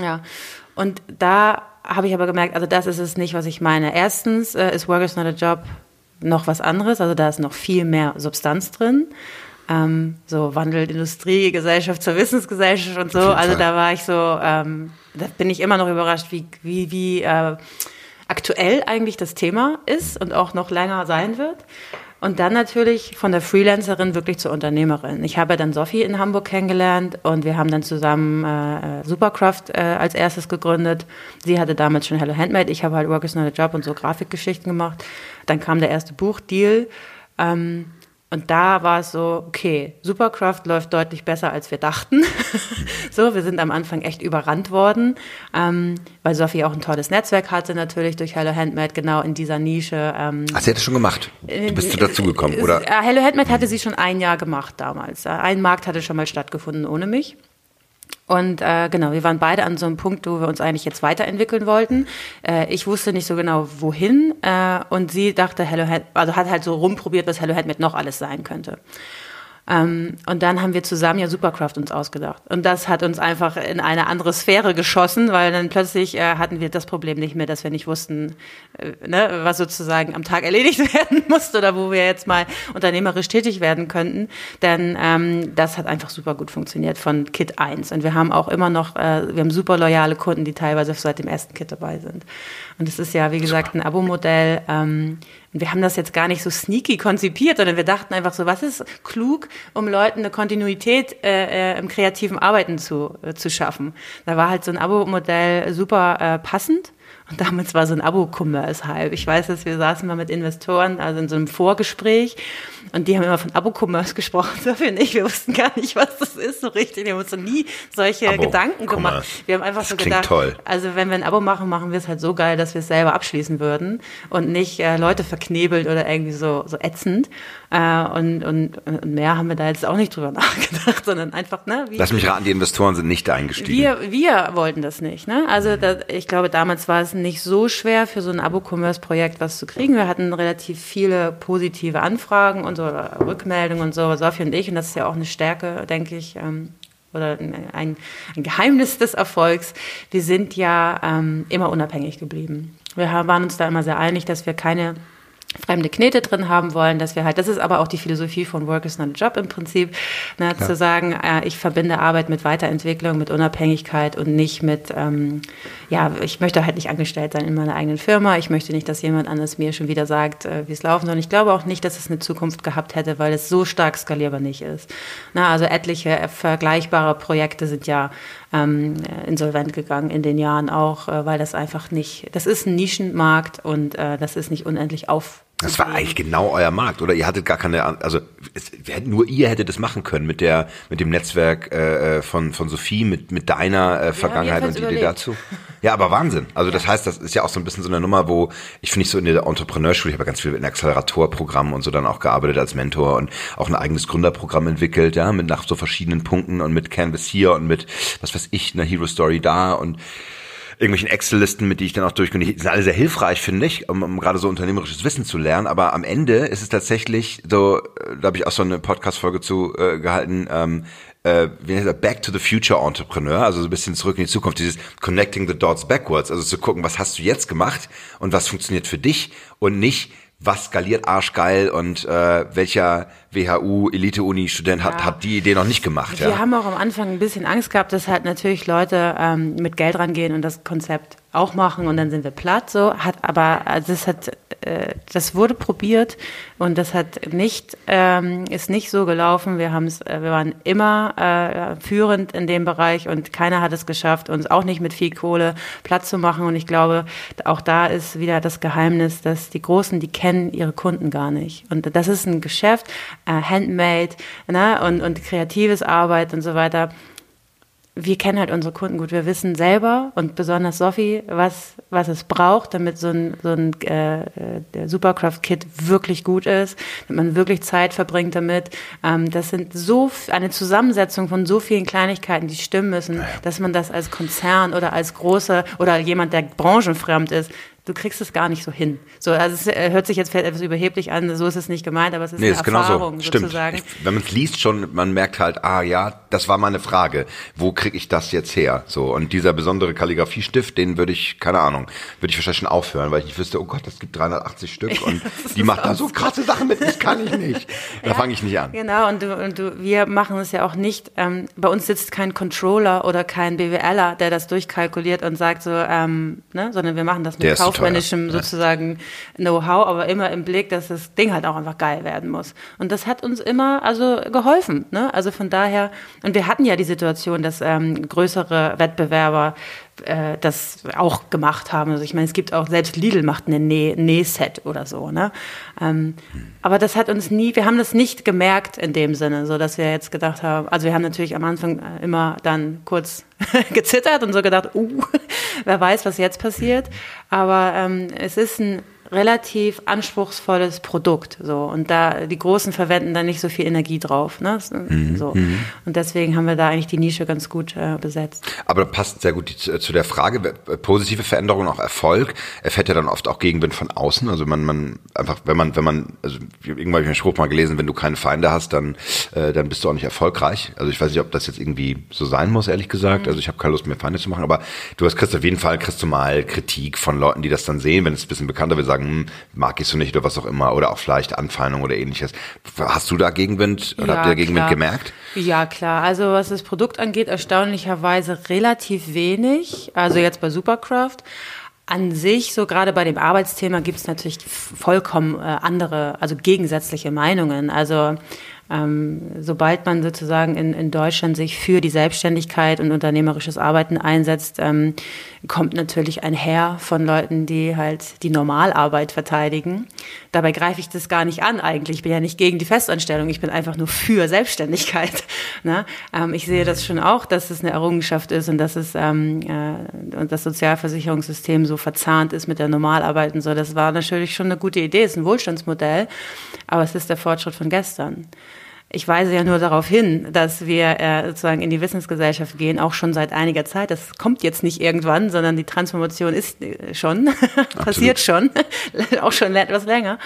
Ja. Und da habe ich aber gemerkt, also das ist es nicht, was ich meine. Erstens äh, ist Work is not a Job noch was anderes. Also da ist noch viel mehr Substanz drin. Ähm, so wandelt Industrie, Gesellschaft zur Wissensgesellschaft und so. Also da war ich so, ähm, da bin ich immer noch überrascht, wie, wie, wie äh, aktuell eigentlich das Thema ist und auch noch länger sein wird. Und dann natürlich von der Freelancerin wirklich zur Unternehmerin. Ich habe dann Sophie in Hamburg kennengelernt und wir haben dann zusammen äh, Supercraft äh, als erstes gegründet. Sie hatte damals schon Hello Handmade, ich habe halt Work is not a Job und so Grafikgeschichten gemacht. Dann kam der erste Buchdeal. Ähm, und da war es so, okay, Supercraft läuft deutlich besser, als wir dachten. so, wir sind am Anfang echt überrannt worden, ähm, weil Sophie auch ein tolles Netzwerk hatte, natürlich durch Hello Handmade, genau in dieser Nische. Ähm, Ach, sie hat es schon gemacht? Du bist du dazugekommen, oder? Äh, Hello Handmade hatte sie schon ein Jahr gemacht damals. Ein Markt hatte schon mal stattgefunden ohne mich. Und äh, genau, wir waren beide an so einem Punkt, wo wir uns eigentlich jetzt weiterentwickeln wollten. Äh, ich wusste nicht so genau, wohin. Äh, und sie dachte, Hello Head, also hat halt so rumprobiert, was Hello mit noch alles sein könnte. Ähm, und dann haben wir zusammen ja Supercraft uns ausgedacht. Und das hat uns einfach in eine andere Sphäre geschossen, weil dann plötzlich äh, hatten wir das Problem nicht mehr, dass wir nicht wussten, äh, ne, was sozusagen am Tag erledigt werden musste oder wo wir jetzt mal unternehmerisch tätig werden könnten. Denn ähm, das hat einfach super gut funktioniert von Kit 1. Und wir haben auch immer noch, äh, wir haben super loyale Kunden, die teilweise seit dem ersten Kit dabei sind. Und es ist ja, wie gesagt, ein Abo-Modell. Ähm, wir haben das jetzt gar nicht so sneaky konzipiert, sondern wir dachten einfach so, was ist klug, um Leuten eine Kontinuität äh, äh im kreativen Arbeiten zu, äh, zu schaffen. Da war halt so ein Abo-Modell super äh, passend. Und damals war so ein Abo-Commerce-Hype. Ich weiß, dass wir saßen mal mit Investoren, also in so einem Vorgespräch, und die haben immer von Abo-Commerce gesprochen, dafür nicht. Wir wussten gar nicht, was das ist so richtig. Wir haben uns so nie solche Gedanken gemacht. Wir haben einfach das so gedacht, toll. also wenn wir ein Abo machen, machen wir es halt so geil, dass wir es selber abschließen würden und nicht äh, Leute verknebelt oder irgendwie so, so ätzend. Äh, und, und, und mehr haben wir da jetzt auch nicht drüber nachgedacht, sondern einfach, ne? Wie, Lass mich raten, die Investoren sind nicht eingestiegen. Wir, wir wollten das nicht, ne? Also da, ich glaube, damals war es nicht so schwer für so ein Abo-Commerce-Projekt was zu kriegen. Wir hatten relativ viele positive Anfragen und so, Rückmeldungen und so, Sophie und ich, und das ist ja auch eine Stärke, denke ich, ähm, oder ein, ein, Geheimnis des Erfolgs. Wir sind ja ähm, immer unabhängig geblieben. Wir waren uns da immer sehr einig, dass wir keine fremde Knete drin haben wollen, dass wir halt, das ist aber auch die Philosophie von Work is not a Job im Prinzip, ne, zu sagen, äh, ich verbinde Arbeit mit Weiterentwicklung, mit Unabhängigkeit und nicht mit, ähm, ja, ich möchte halt nicht angestellt sein in meiner eigenen Firma, ich möchte nicht, dass jemand anderes mir schon wieder sagt, äh, wie es laufen soll. Und ich glaube auch nicht, dass es eine Zukunft gehabt hätte, weil es so stark skalierbar nicht ist. Na, also etliche vergleichbare Projekte sind ja ähm, insolvent gegangen in den Jahren auch, äh, weil das einfach nicht, das ist ein Nischenmarkt und äh, das ist nicht unendlich auf. Das war eigentlich genau euer Markt, oder? Ihr hattet gar keine, also es, nur ihr hättet das machen können mit der, mit dem Netzwerk äh, äh von von Sophie, mit mit deiner äh, Vergangenheit ja, und die Idee dazu. Ja, aber Wahnsinn. Also das heißt, das ist ja auch so ein bisschen so eine Nummer, wo ich finde ich so in der Entrepreneurschule, ich habe ganz viel in Acceleratorprogrammen und so dann auch gearbeitet als Mentor und auch ein eigenes Gründerprogramm entwickelt, ja, mit nach so verschiedenen Punkten und mit Canvas hier und mit was weiß ich, einer Hero Story da und irgendwelchen Excel-Listen, mit die ich dann auch durchgehe. Die sind alle sehr hilfreich, finde ich, um, um gerade so unternehmerisches Wissen zu lernen. Aber am Ende ist es tatsächlich so, äh, da habe ich auch so eine Podcast-Folge zu äh, gehalten, ähm, äh, wie heißt das, Back to the Future Entrepreneur, also so ein bisschen zurück in die Zukunft, dieses Connecting the Dots Backwards, also zu gucken, was hast du jetzt gemacht und was funktioniert für dich und nicht, was skaliert arschgeil und äh, welcher WHU Elite-Uni-Student hat, ja. hat die Idee noch nicht gemacht. Wir ja. haben auch am Anfang ein bisschen Angst gehabt, dass halt natürlich Leute ähm, mit Geld rangehen und das Konzept auch machen und dann sind wir platt. So hat aber also das hat äh, das wurde probiert und das hat nicht ähm, ist nicht so gelaufen. Wir haben es, äh, wir waren immer äh, führend in dem Bereich und keiner hat es geschafft, uns auch nicht mit viel Kohle platt zu machen. Und ich glaube, auch da ist wieder das Geheimnis, dass die Großen, die kennen ihre Kunden gar nicht. Und das ist ein Geschäft äh, Handmade ne, und, und kreatives Arbeit und so weiter. Wir kennen halt unsere Kunden gut. Wir wissen selber und besonders Sophie, was, was es braucht, damit so ein, so ein äh, Supercraft-Kit wirklich gut ist, damit man wirklich Zeit verbringt damit. Ähm, das sind so eine Zusammensetzung von so vielen Kleinigkeiten, die stimmen müssen, dass man das als Konzern oder als große oder jemand, der branchenfremd ist, du kriegst es gar nicht so hin. So, also es äh, hört sich jetzt etwas überheblich an, so ist es nicht gemeint, aber es ist nee, eine ist Erfahrung genau so. sozusagen. Stimmt. Ich, wenn man es liest schon, man merkt halt, ah ja, das war meine Frage. Wo kriege ich das jetzt her? So und dieser besondere Kalligrafiestift, den würde ich, keine Ahnung, würde ich wahrscheinlich schon aufhören, weil ich nicht wüsste, oh Gott, das gibt 380 Stück und die macht da so krasse Sachen mit, das kann ich nicht. Da ja, fange ich nicht an. Genau und du, und du, wir machen es ja auch nicht. Ähm, bei uns sitzt kein Controller oder kein BWLer, der das durchkalkuliert und sagt so, ähm, ne, sondern wir machen das mit Kauf kaufmännischem sozusagen Know-how, aber immer im Blick, dass das Ding halt auch einfach geil werden muss. Und das hat uns immer also geholfen. Ne? Also von daher, und wir hatten ja die Situation, dass ähm, größere Wettbewerber äh, das auch gemacht haben. Also ich meine, es gibt auch, selbst Lidl macht eine Nähset oder so. Ne? Ähm, aber das hat uns nie, wir haben das nicht gemerkt in dem Sinne, so dass wir jetzt gedacht haben, also wir haben natürlich am Anfang äh, immer dann kurz gezittert und so gedacht, uh, wer weiß, was jetzt passiert. Aber ähm, es ist ein relativ anspruchsvolles Produkt. So. Und da, die Großen verwenden da nicht so viel Energie drauf. Ne? Mhm. So. Mhm. Und deswegen haben wir da eigentlich die Nische ganz gut äh, besetzt. Aber passt sehr gut die, zu der Frage, positive Veränderung, auch Erfolg, erfährt ja dann oft auch Gegenwind von außen. Also man, man einfach, wenn man, wenn man, also irgendwann habe ich einen Spruch mal gelesen, wenn du keine Feinde hast, dann, äh, dann bist du auch nicht erfolgreich. Also ich weiß nicht, ob das jetzt irgendwie so sein muss, ehrlich gesagt. Mhm. Also ich habe keine Lust mehr Feinde zu machen, aber du hast kriegst auf jeden Fall kriegst du mal Kritik von Leuten, die das dann sehen, wenn es ein bisschen bekannter wird, sagen, sagen, mag ich so nicht oder was auch immer oder auch vielleicht Anfeindung oder ähnliches. Hast du da Gegenwind oder ja, habt ihr Gegenwind klar. gemerkt? Ja, klar. Also was das Produkt angeht, erstaunlicherweise relativ wenig. Also jetzt bei Supercraft. An sich, so gerade bei dem Arbeitsthema, gibt es natürlich vollkommen äh, andere, also gegensätzliche Meinungen. Also ähm, sobald man sozusagen in, in Deutschland sich für die Selbstständigkeit und unternehmerisches Arbeiten einsetzt, ähm, kommt natürlich ein Heer von Leuten, die halt die Normalarbeit verteidigen. Dabei greife ich das gar nicht an eigentlich. Ich bin ja nicht gegen die Festanstellung, ich bin einfach nur für Selbstständigkeit. Ne? Ähm, ich sehe das schon auch, dass es eine Errungenschaft ist und dass es ähm, äh, und das Sozialversicherungssystem so verzahnt ist mit der Normalarbeit und so. Das war natürlich schon eine gute Idee, es ist ein Wohlstandsmodell, aber es ist der Fortschritt von gestern. Ich weise ja nur darauf hin, dass wir äh, sozusagen in die Wissensgesellschaft gehen, auch schon seit einiger Zeit. Das kommt jetzt nicht irgendwann, sondern die Transformation ist äh, schon, passiert schon, auch schon etwas länger.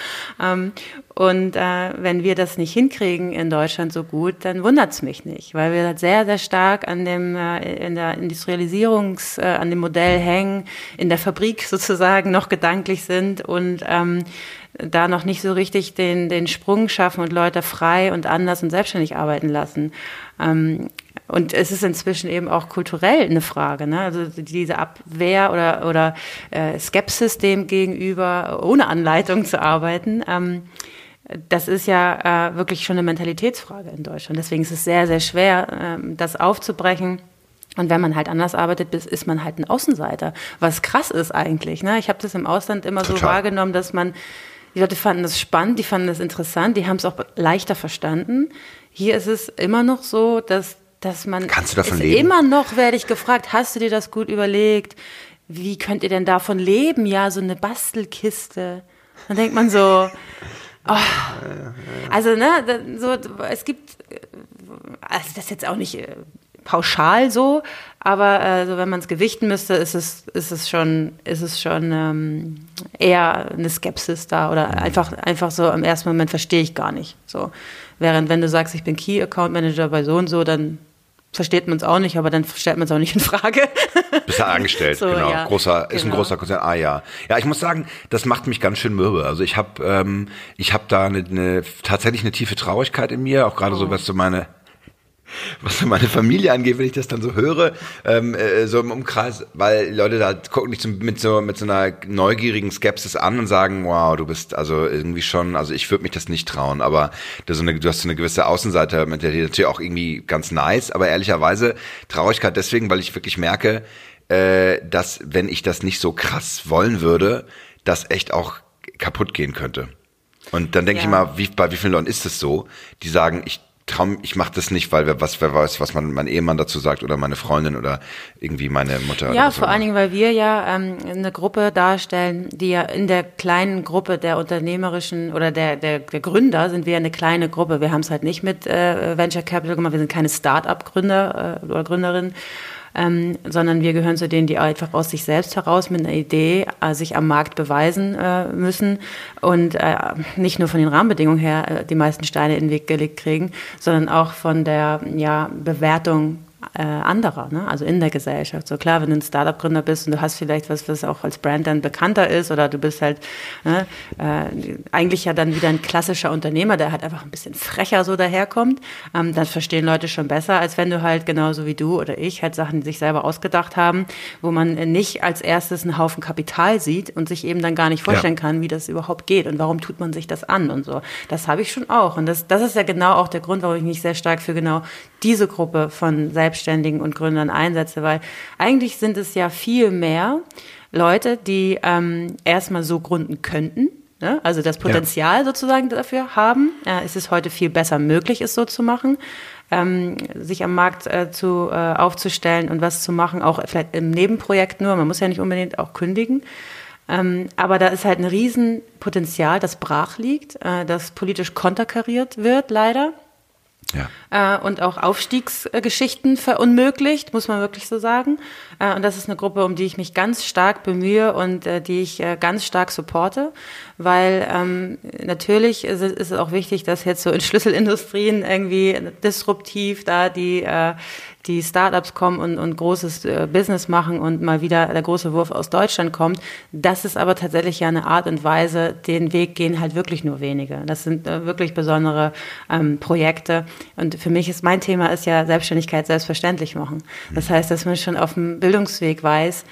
Ähm, und äh, wenn wir das nicht hinkriegen in Deutschland so gut, dann wundert's mich nicht, weil wir sehr, sehr stark an dem äh, in der Industrialisierungs, äh, an dem Modell hängen, in der Fabrik sozusagen noch gedanklich sind und ähm, da noch nicht so richtig den, den Sprung schaffen und Leute frei und anders und selbstständig arbeiten lassen. Ähm, und es ist inzwischen eben auch kulturell eine Frage, ne? also diese Abwehr oder, oder äh, Skepsis dem gegenüber, ohne Anleitung zu arbeiten. Ähm, das ist ja äh, wirklich schon eine Mentalitätsfrage in Deutschland. Deswegen ist es sehr, sehr schwer, äh, das aufzubrechen. Und wenn man halt anders arbeitet, ist man halt ein Außenseiter. Was krass ist eigentlich. Ne? Ich habe das im Ausland immer Total. so wahrgenommen, dass man die Leute fanden das spannend, die fanden das interessant, die haben es auch leichter verstanden. Hier ist es immer noch so, dass, dass man. Kannst du davon leben? Immer noch werde ich gefragt, hast du dir das gut überlegt? Wie könnt ihr denn davon leben? Ja, so eine Bastelkiste. Dann denkt man so, oh. also ne, so es gibt, also das jetzt auch nicht äh, pauschal so, aber also wenn man es gewichten müsste, ist es, ist es schon, ist es schon ähm, eher eine Skepsis da oder einfach, einfach so im ersten Moment verstehe ich gar nicht. So. Während wenn du sagst, ich bin Key Account Manager bei so und so, dann versteht man es auch nicht, aber dann stellt man es auch nicht in Frage. Bist ja angestellt, so, genau. Ja, großer, ist genau. ein großer Konzern. Ah ja. Ja, ich muss sagen, das macht mich ganz schön mürbe. Also ich habe ähm, ich habe da eine, eine, tatsächlich eine tiefe Traurigkeit in mir, auch gerade oh. so, was so meine was meine Familie angeht, wenn ich das dann so höre, ähm, äh, so im Umkreis, weil Leute da gucken dich mit so mit so einer neugierigen Skepsis an und sagen, wow, du bist also irgendwie schon, also ich würde mich das nicht trauen, aber du, so eine, du hast so eine gewisse Außenseite, mit der natürlich auch irgendwie ganz nice, aber ehrlicherweise Traurigkeit deswegen, weil ich wirklich merke, äh, dass wenn ich das nicht so krass wollen würde, das echt auch kaputt gehen könnte. Und dann denke ja. ich mal, wie, bei wie vielen Leuten ist es so, die sagen, ich Traum, ich mache das nicht, weil wer, was, wer weiß, was man, mein Ehemann dazu sagt oder meine Freundin oder irgendwie meine Mutter. Ja, vor allen Dingen, weil wir ja ähm, eine Gruppe darstellen, die ja in der kleinen Gruppe der unternehmerischen oder der, der, der Gründer sind wir eine kleine Gruppe. Wir haben es halt nicht mit äh, Venture Capital gemacht, wir sind keine Start-up-Gründer äh, oder Gründerin ähm, sondern wir gehören zu denen, die einfach aus sich selbst heraus mit einer Idee äh, sich am Markt beweisen äh, müssen und äh, nicht nur von den Rahmenbedingungen her äh, die meisten Steine in den Weg gelegt kriegen, sondern auch von der ja, Bewertung äh, anderer, ne? also in der Gesellschaft. So klar, wenn du ein Startup-Gründer bist und du hast vielleicht was, was auch als Brand dann bekannter ist oder du bist halt ne, äh, eigentlich ja dann wieder ein klassischer Unternehmer, der halt einfach ein bisschen frecher so daherkommt, ähm, dann verstehen Leute schon besser, als wenn du halt genauso wie du oder ich halt Sachen sich selber ausgedacht haben, wo man nicht als erstes einen Haufen Kapital sieht und sich eben dann gar nicht vorstellen ja. kann, wie das überhaupt geht und warum tut man sich das an und so. Das habe ich schon auch und das, das ist ja genau auch der Grund, warum ich mich sehr stark für genau diese Gruppe von Selbstständigen und Gründern einsetze, weil eigentlich sind es ja viel mehr Leute, die ähm, erstmal so gründen könnten, ne? also das Potenzial ja. sozusagen dafür haben. Äh, es ist heute viel besser möglich, es so zu machen. Ähm, sich am Markt äh, zu, äh, aufzustellen und was zu machen, auch vielleicht im Nebenprojekt nur, man muss ja nicht unbedingt auch kündigen. Ähm, aber da ist halt ein Riesenpotenzial, das brach liegt, äh, das politisch konterkariert wird, leider. Ja. Äh, und auch Aufstiegsgeschichten verunmöglicht, muss man wirklich so sagen. Äh, und das ist eine Gruppe, um die ich mich ganz stark bemühe und äh, die ich äh, ganz stark supporte, weil ähm, natürlich ist, ist, es auch wichtig, dass jetzt so in Schlüsselindustrien irgendwie disruptiv da die, äh, die Startups kommen und, und großes äh, Business machen und mal wieder der große Wurf aus Deutschland kommt. Das ist aber tatsächlich ja eine Art und Weise, den Weg gehen halt wirklich nur wenige. Das sind äh, wirklich besondere ähm, Projekte. Und für mich ist mein Thema ist ja Selbstständigkeit selbstverständlich machen. Das heißt, dass man schon auf dem Bildungsweg weiß,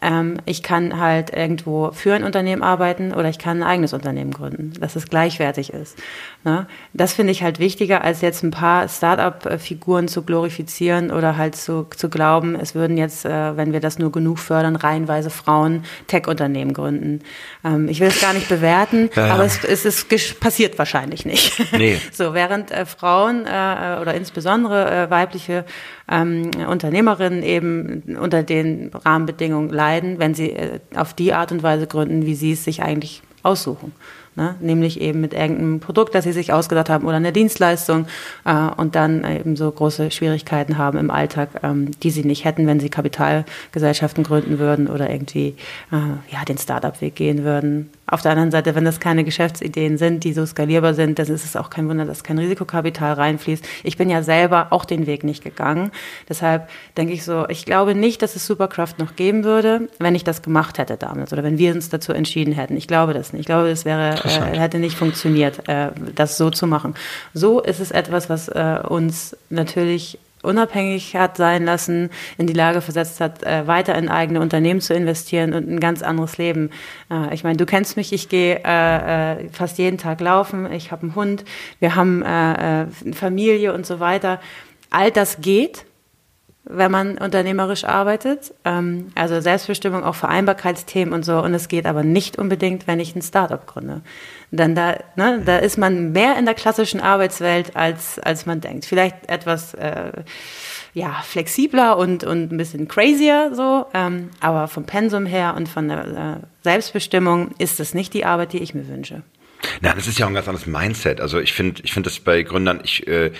Ähm, ich kann halt irgendwo für ein Unternehmen arbeiten oder ich kann ein eigenes Unternehmen gründen, dass es gleichwertig ist. Ne? Das finde ich halt wichtiger, als jetzt ein paar Start-up-Figuren zu glorifizieren oder halt zu, zu glauben, es würden jetzt, äh, wenn wir das nur genug fördern, reihenweise Frauen Tech-Unternehmen gründen. Ähm, ich will es gar nicht bewerten, ja. aber es, es ist passiert wahrscheinlich nicht. Nee. so, während äh, Frauen äh, oder insbesondere äh, weibliche ähm, Unternehmerinnen eben unter den Rahmenbedingungen leiden, wenn sie äh, auf die Art und Weise gründen, wie sie es sich eigentlich aussuchen. Ne? Nämlich eben mit irgendeinem Produkt, das sie sich ausgedacht haben oder einer Dienstleistung äh, und dann eben so große Schwierigkeiten haben im Alltag, ähm, die sie nicht hätten, wenn sie Kapitalgesellschaften gründen würden oder irgendwie äh, ja, den Startup-Weg gehen würden. Auf der anderen Seite, wenn das keine Geschäftsideen sind, die so skalierbar sind, dann ist es auch kein Wunder, dass kein Risikokapital reinfließt. Ich bin ja selber auch den Weg nicht gegangen. Deshalb denke ich so, ich glaube nicht, dass es Supercraft noch geben würde, wenn ich das gemacht hätte damals oder wenn wir uns dazu entschieden hätten. Ich glaube das nicht. Ich glaube, es wäre, äh, hätte nicht funktioniert, äh, das so zu machen. So ist es etwas, was äh, uns natürlich unabhängig hat sein lassen, in die Lage versetzt hat, äh, weiter in eigene Unternehmen zu investieren und ein ganz anderes Leben. Äh, ich meine, du kennst mich, ich gehe äh, äh fast jeden Tag laufen, ich habe einen Hund, wir haben äh, äh, Familie und so weiter. All das geht, wenn man unternehmerisch arbeitet. Ähm, also Selbstbestimmung, auch Vereinbarkeitsthemen und so. Und es geht aber nicht unbedingt, wenn ich ein Startup gründe. Denn da, ne, da ist man mehr in der klassischen Arbeitswelt, als, als man denkt. Vielleicht etwas äh, ja, flexibler und, und ein bisschen crazier so. Ähm, aber vom Pensum her und von der äh, Selbstbestimmung ist das nicht die Arbeit, die ich mir wünsche. Na, das ist ja auch ein ganz anderes Mindset. Also ich finde, ich finde das bei Gründern, ich äh,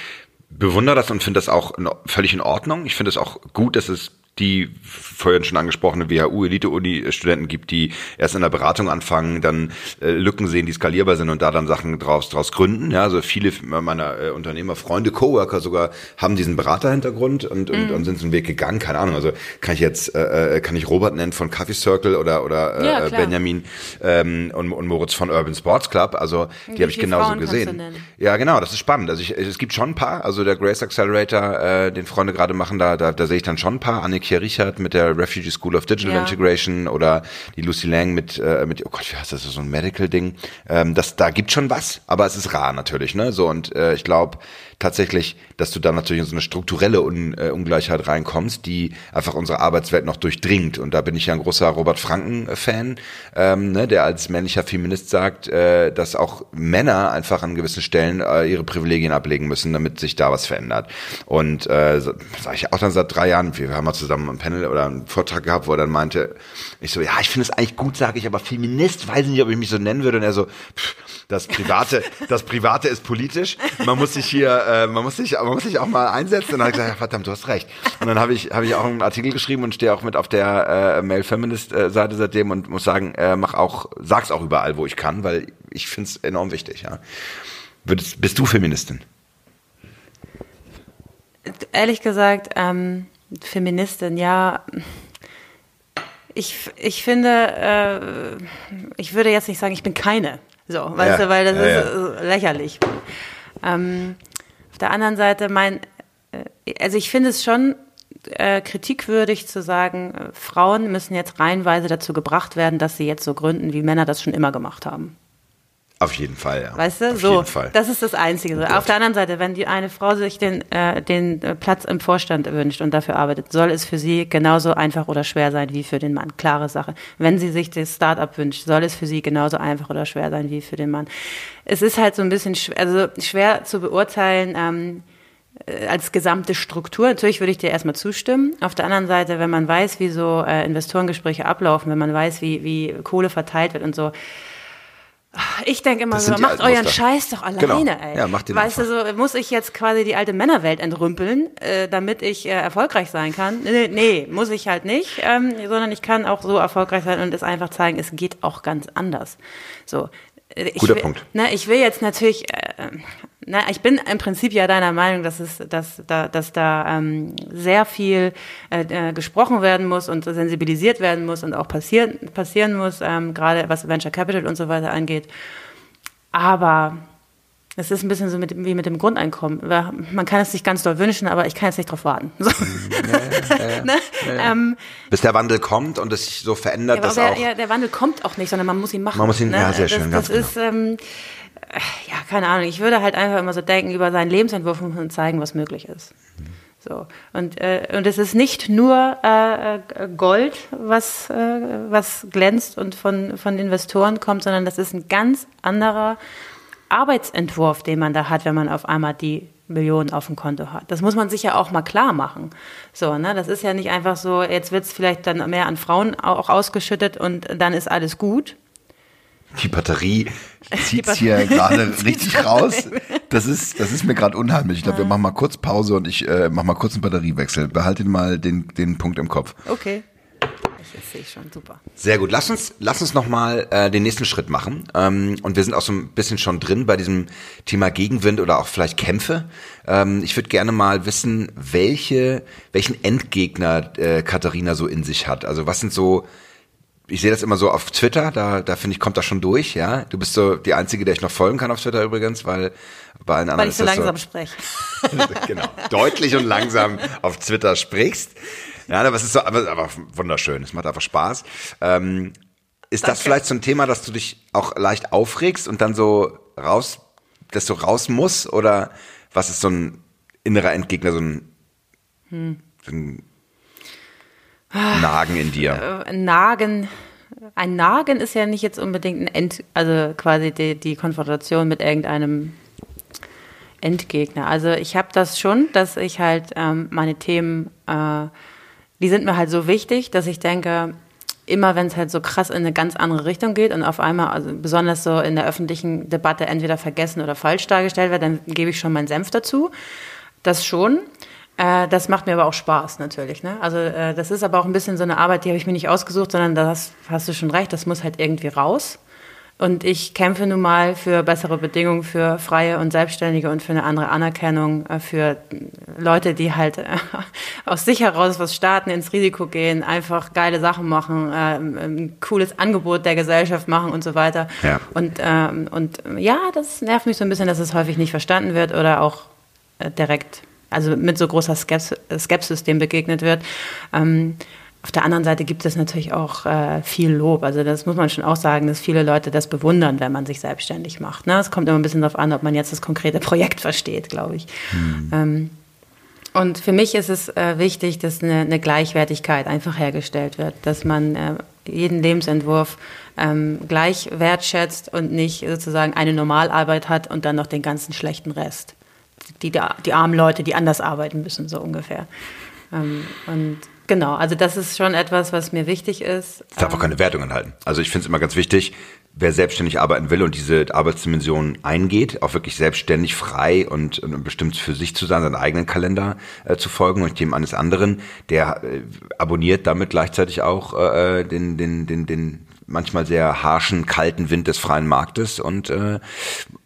bewundere das und finde das auch völlig in Ordnung. Ich finde es auch gut, dass es die vorhin schon angesprochene WHU-Elite-Uni-Studenten gibt, die erst in der Beratung anfangen, dann äh, Lücken sehen, die skalierbar sind und da dann Sachen draus, draus gründen. Ja, also viele meiner äh, Unternehmer, Freunde, Coworker sogar haben diesen Beraterhintergrund und, und, mhm. und sind so einen Weg gegangen. Keine Ahnung, also kann ich jetzt, äh, äh kann ich Robert nennen von Coffee Circle oder, oder äh, ja, Benjamin ähm, und, und Moritz von Urban Sports Club. Also die habe ich genauso Frauen gesehen. Ja, genau, das ist spannend. Also ich, es gibt schon ein paar, also der Grace Accelerator, äh, den Freunde gerade machen, da, da, da sehe ich dann schon ein paar. Annik Pierre Richard mit der Refugee School of Digital ja. Integration oder die Lucy Lang mit, äh, mit oh Gott, wie heißt das, so ein Medical-Ding. Ähm, das, da gibt schon was, aber es ist rar natürlich, ne? So, und äh, ich glaube, tatsächlich, dass du da natürlich in so eine strukturelle Un äh, Ungleichheit reinkommst, die einfach unsere Arbeitswelt noch durchdringt. Und da bin ich ja ein großer Robert Franken-Fan, ähm, ne, der als männlicher Feminist sagt, äh, dass auch Männer einfach an gewissen Stellen äh, ihre Privilegien ablegen müssen, damit sich da was verändert. Und äh, sage ich auch dann seit drei Jahren, wir haben mal zusammen ein Panel oder einen Vortrag gehabt, wo er dann meinte, ich so, ja, ich finde es eigentlich gut, sage ich, aber Feminist, weiß nicht, ob ich mich so nennen würde. Und er so, pff, das Private, das Private ist politisch. Man muss sich hier, äh, man muss sich, man muss sich auch mal einsetzen. Und dann habe ich gesagt, ja, verdammt, du hast recht. Und dann habe ich, habe ich auch einen Artikel geschrieben und stehe auch mit auf der äh, Male Feminist äh, Seite seitdem und muss sagen, äh, mach auch, sag's auch überall, wo ich kann, weil ich finde es enorm wichtig. Ja. Würdest, bist du Feministin? Ehrlich gesagt, ähm, Feministin, ja ich, ich finde, äh, ich würde jetzt nicht sagen, ich bin keine. So, weißt ja, du, weil das ja, ist ja. lächerlich. Ähm, auf der anderen Seite, mein, äh, also ich finde es schon äh, kritikwürdig zu sagen, äh, Frauen müssen jetzt reihenweise dazu gebracht werden, dass sie jetzt so gründen, wie Männer das schon immer gemacht haben. Auf jeden Fall, ja. Weißt du, Auf so, das ist das Einzige. Oh Auf der anderen Seite, wenn die eine Frau sich den, äh, den Platz im Vorstand wünscht und dafür arbeitet, soll es für sie genauso einfach oder schwer sein wie für den Mann. Klare Sache. Wenn sie sich das Start-up wünscht, soll es für sie genauso einfach oder schwer sein wie für den Mann. Es ist halt so ein bisschen schwer, also schwer zu beurteilen, ähm, äh, als gesamte Struktur. Natürlich würde ich dir erstmal zustimmen. Auf der anderen Seite, wenn man weiß, wie so äh, Investorengespräche ablaufen, wenn man weiß, wie, wie Kohle verteilt wird und so, ich denke immer so, macht euren. Scheiß doch alleine, genau. ey. Ja, macht den weißt einfach. du, so muss ich jetzt quasi die alte Männerwelt entrümpeln, äh, damit ich äh, erfolgreich sein kann? Nee, nee, muss ich halt nicht, ähm, sondern ich kann auch so erfolgreich sein und es einfach zeigen, es geht auch ganz anders. So. Äh, ich Guter will, Punkt. Na, ich will jetzt natürlich, äh, na, ich bin im Prinzip ja deiner Meinung, dass es, dass da, dass da ähm, sehr viel äh, äh, gesprochen werden muss und sensibilisiert werden muss und auch passieren passieren muss, ähm, gerade was Venture Capital und so weiter angeht. Aber das ist ein bisschen so mit, wie mit dem Grundeinkommen. Man kann es sich ganz doll wünschen, aber ich kann jetzt nicht drauf warten. So. Ja, ja, ne? ähm, Bis der Wandel kommt und es sich so verändert, dass der, auch. Ja, der Wandel kommt auch nicht, sondern man muss ihn machen. Man muss ihn, ne? ja, sehr schön. Das, das ist, genau. ähm, ja, keine Ahnung. Ich würde halt einfach immer so denken, über seinen Lebensentwurf und zeigen, was möglich ist. So. Und, äh, und es ist nicht nur äh, äh, Gold, was, äh, was glänzt und von, von Investoren kommt, sondern das ist ein ganz anderer Arbeitsentwurf, den man da hat, wenn man auf einmal die Millionen auf dem Konto hat. Das muss man sich ja auch mal klar machen. So, ne? Das ist ja nicht einfach so, jetzt wird es vielleicht dann mehr an Frauen auch ausgeschüttet und dann ist alles gut, die Batterie zieht hier gerade richtig raus. Das ist, das ist mir gerade unheimlich. Ich glaube, wir machen mal kurz Pause und ich äh, mache mal kurz einen Batteriewechsel. Behalte mal den, den Punkt im Kopf. Okay. Das sehe ich schon, super. Sehr gut. Lass uns, lass uns nochmal äh, den nächsten Schritt machen. Ähm, und wir sind auch so ein bisschen schon drin bei diesem Thema Gegenwind oder auch vielleicht Kämpfe. Ähm, ich würde gerne mal wissen, welche, welchen Endgegner äh, Katharina so in sich hat. Also was sind so ich sehe das immer so auf Twitter, da, da finde ich, kommt das schon durch, ja. Du bist so die Einzige, der ich noch folgen kann auf Twitter übrigens, weil bei allen anderen. Weil ich so langsam so, spreche. genau. Deutlich und langsam auf Twitter sprichst. Ja, aber es ist so, aber, aber wunderschön. Es macht einfach Spaß. Ähm, ist Danke. das vielleicht so ein Thema, dass du dich auch leicht aufregst und dann so raus, dass du raus musst? Oder was ist so ein innerer Endgegner, so ein, hm. so ein Nagen in dir? Äh, Nagen. Ein Nagen ist ja nicht jetzt unbedingt ein End, also quasi die, die Konfrontation mit irgendeinem Endgegner. Also ich habe das schon, dass ich halt ähm, meine Themen, äh, die sind mir halt so wichtig, dass ich denke, immer wenn es halt so krass in eine ganz andere Richtung geht und auf einmal, also besonders so in der öffentlichen Debatte entweder vergessen oder falsch dargestellt wird, dann gebe ich schon meinen Senf dazu. Das schon. Äh, das macht mir aber auch Spaß natürlich. Ne? Also äh, das ist aber auch ein bisschen so eine Arbeit, die habe ich mir nicht ausgesucht, sondern das hast du schon recht, das muss halt irgendwie raus. Und ich kämpfe nun mal für bessere Bedingungen für Freie und Selbstständige und für eine andere Anerkennung äh, für Leute, die halt äh, aus sich heraus was starten, ins Risiko gehen, einfach geile Sachen machen, äh, ein cooles Angebot der Gesellschaft machen und so weiter. Ja. Und, ähm, und ja, das nervt mich so ein bisschen, dass es häufig nicht verstanden wird oder auch direkt also mit so großer Skepsis dem begegnet wird. Ähm, auf der anderen Seite gibt es natürlich auch äh, viel Lob. Also das muss man schon auch sagen, dass viele Leute das bewundern, wenn man sich selbstständig macht. Ne? Es kommt immer ein bisschen darauf an, ob man jetzt das konkrete Projekt versteht, glaube ich. Hm. Ähm, und für mich ist es äh, wichtig, dass eine, eine, Gleichwertigkeit einfach hergestellt wird, dass man äh, jeden Lebensentwurf ähm, gleich wertschätzt und nicht sozusagen eine Normalarbeit hat und dann noch den ganzen schlechten Rest die, die armen Leute, die anders arbeiten müssen, so ungefähr. Ähm, und genau, also das ist schon etwas, was mir wichtig ist. Es darf auch keine Wertung enthalten. Also ich finde es immer ganz wichtig, wer selbstständig arbeiten will und diese Arbeitsdimension eingeht, auch wirklich selbstständig, frei und, und bestimmt für sich zu sein, seinen eigenen Kalender äh, zu folgen und dem eines anderen, der äh, abonniert damit gleichzeitig auch äh, den, den, den, den manchmal sehr harschen, kalten Wind des freien Marktes und äh,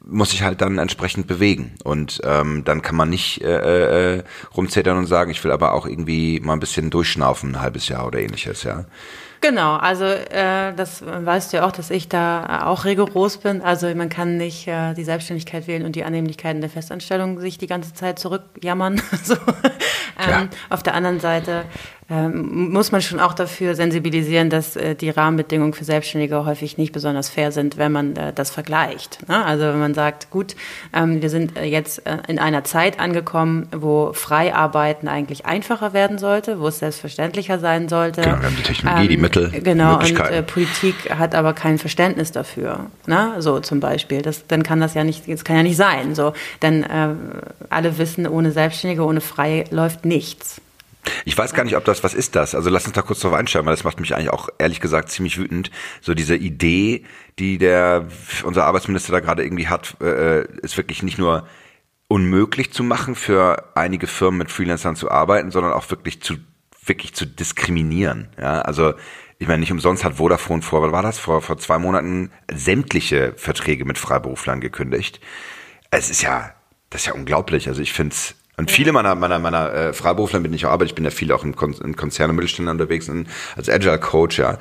muss sich halt dann entsprechend bewegen. Und ähm, dann kann man nicht äh, äh, rumzetern und sagen, ich will aber auch irgendwie mal ein bisschen durchschnaufen, ein halbes Jahr oder ähnliches, ja. Genau, also äh, das weißt du ja auch, dass ich da auch rigoros bin. Also man kann nicht äh, die Selbstständigkeit wählen und die Annehmlichkeiten der Festanstellung sich die ganze Zeit zurückjammern. so. ähm, auf der anderen Seite ähm, muss man schon auch dafür sensibilisieren, dass äh, die Rahmenbedingungen für Selbstständige häufig nicht besonders fair sind, wenn man äh, das vergleicht. Ne? Also wenn man sagt, gut, ähm, wir sind äh, jetzt in einer Zeit angekommen, wo Freiarbeiten eigentlich einfacher werden sollte, wo es selbstverständlicher sein sollte. Genau, wir haben die Technologie, ähm, die Mittel. Genau, und äh, Politik hat aber kein Verständnis dafür. Ne? So zum Beispiel. Das, dann kann das ja nicht, das kann ja nicht sein. So, denn alle wissen, ohne Selbstständige, ohne Frei läuft nichts. Ich weiß gar nicht, ob das, was ist das? Also lass uns da kurz drauf einsteigen, weil das macht mich eigentlich auch ehrlich gesagt ziemlich wütend. So diese Idee, die der, unser Arbeitsminister da gerade irgendwie hat, äh, ist wirklich nicht nur unmöglich zu machen für einige Firmen mit Freelancern zu arbeiten, sondern auch wirklich zu, wirklich zu diskriminieren. Ja, also, ich meine, nicht umsonst hat Vodafone vor, was war das? Vor, vor zwei Monaten sämtliche Verträge mit Freiberuflern gekündigt. Es ist ja, das ist ja unglaublich. Also ich finde es Und viele meiner, meiner, meiner äh, Freiberufler, mit denen ich auch arbeite, ich bin ja viel auch in, Kon in Konzernen und Mittelständlern unterwegs, in, als Agile Coach, ja.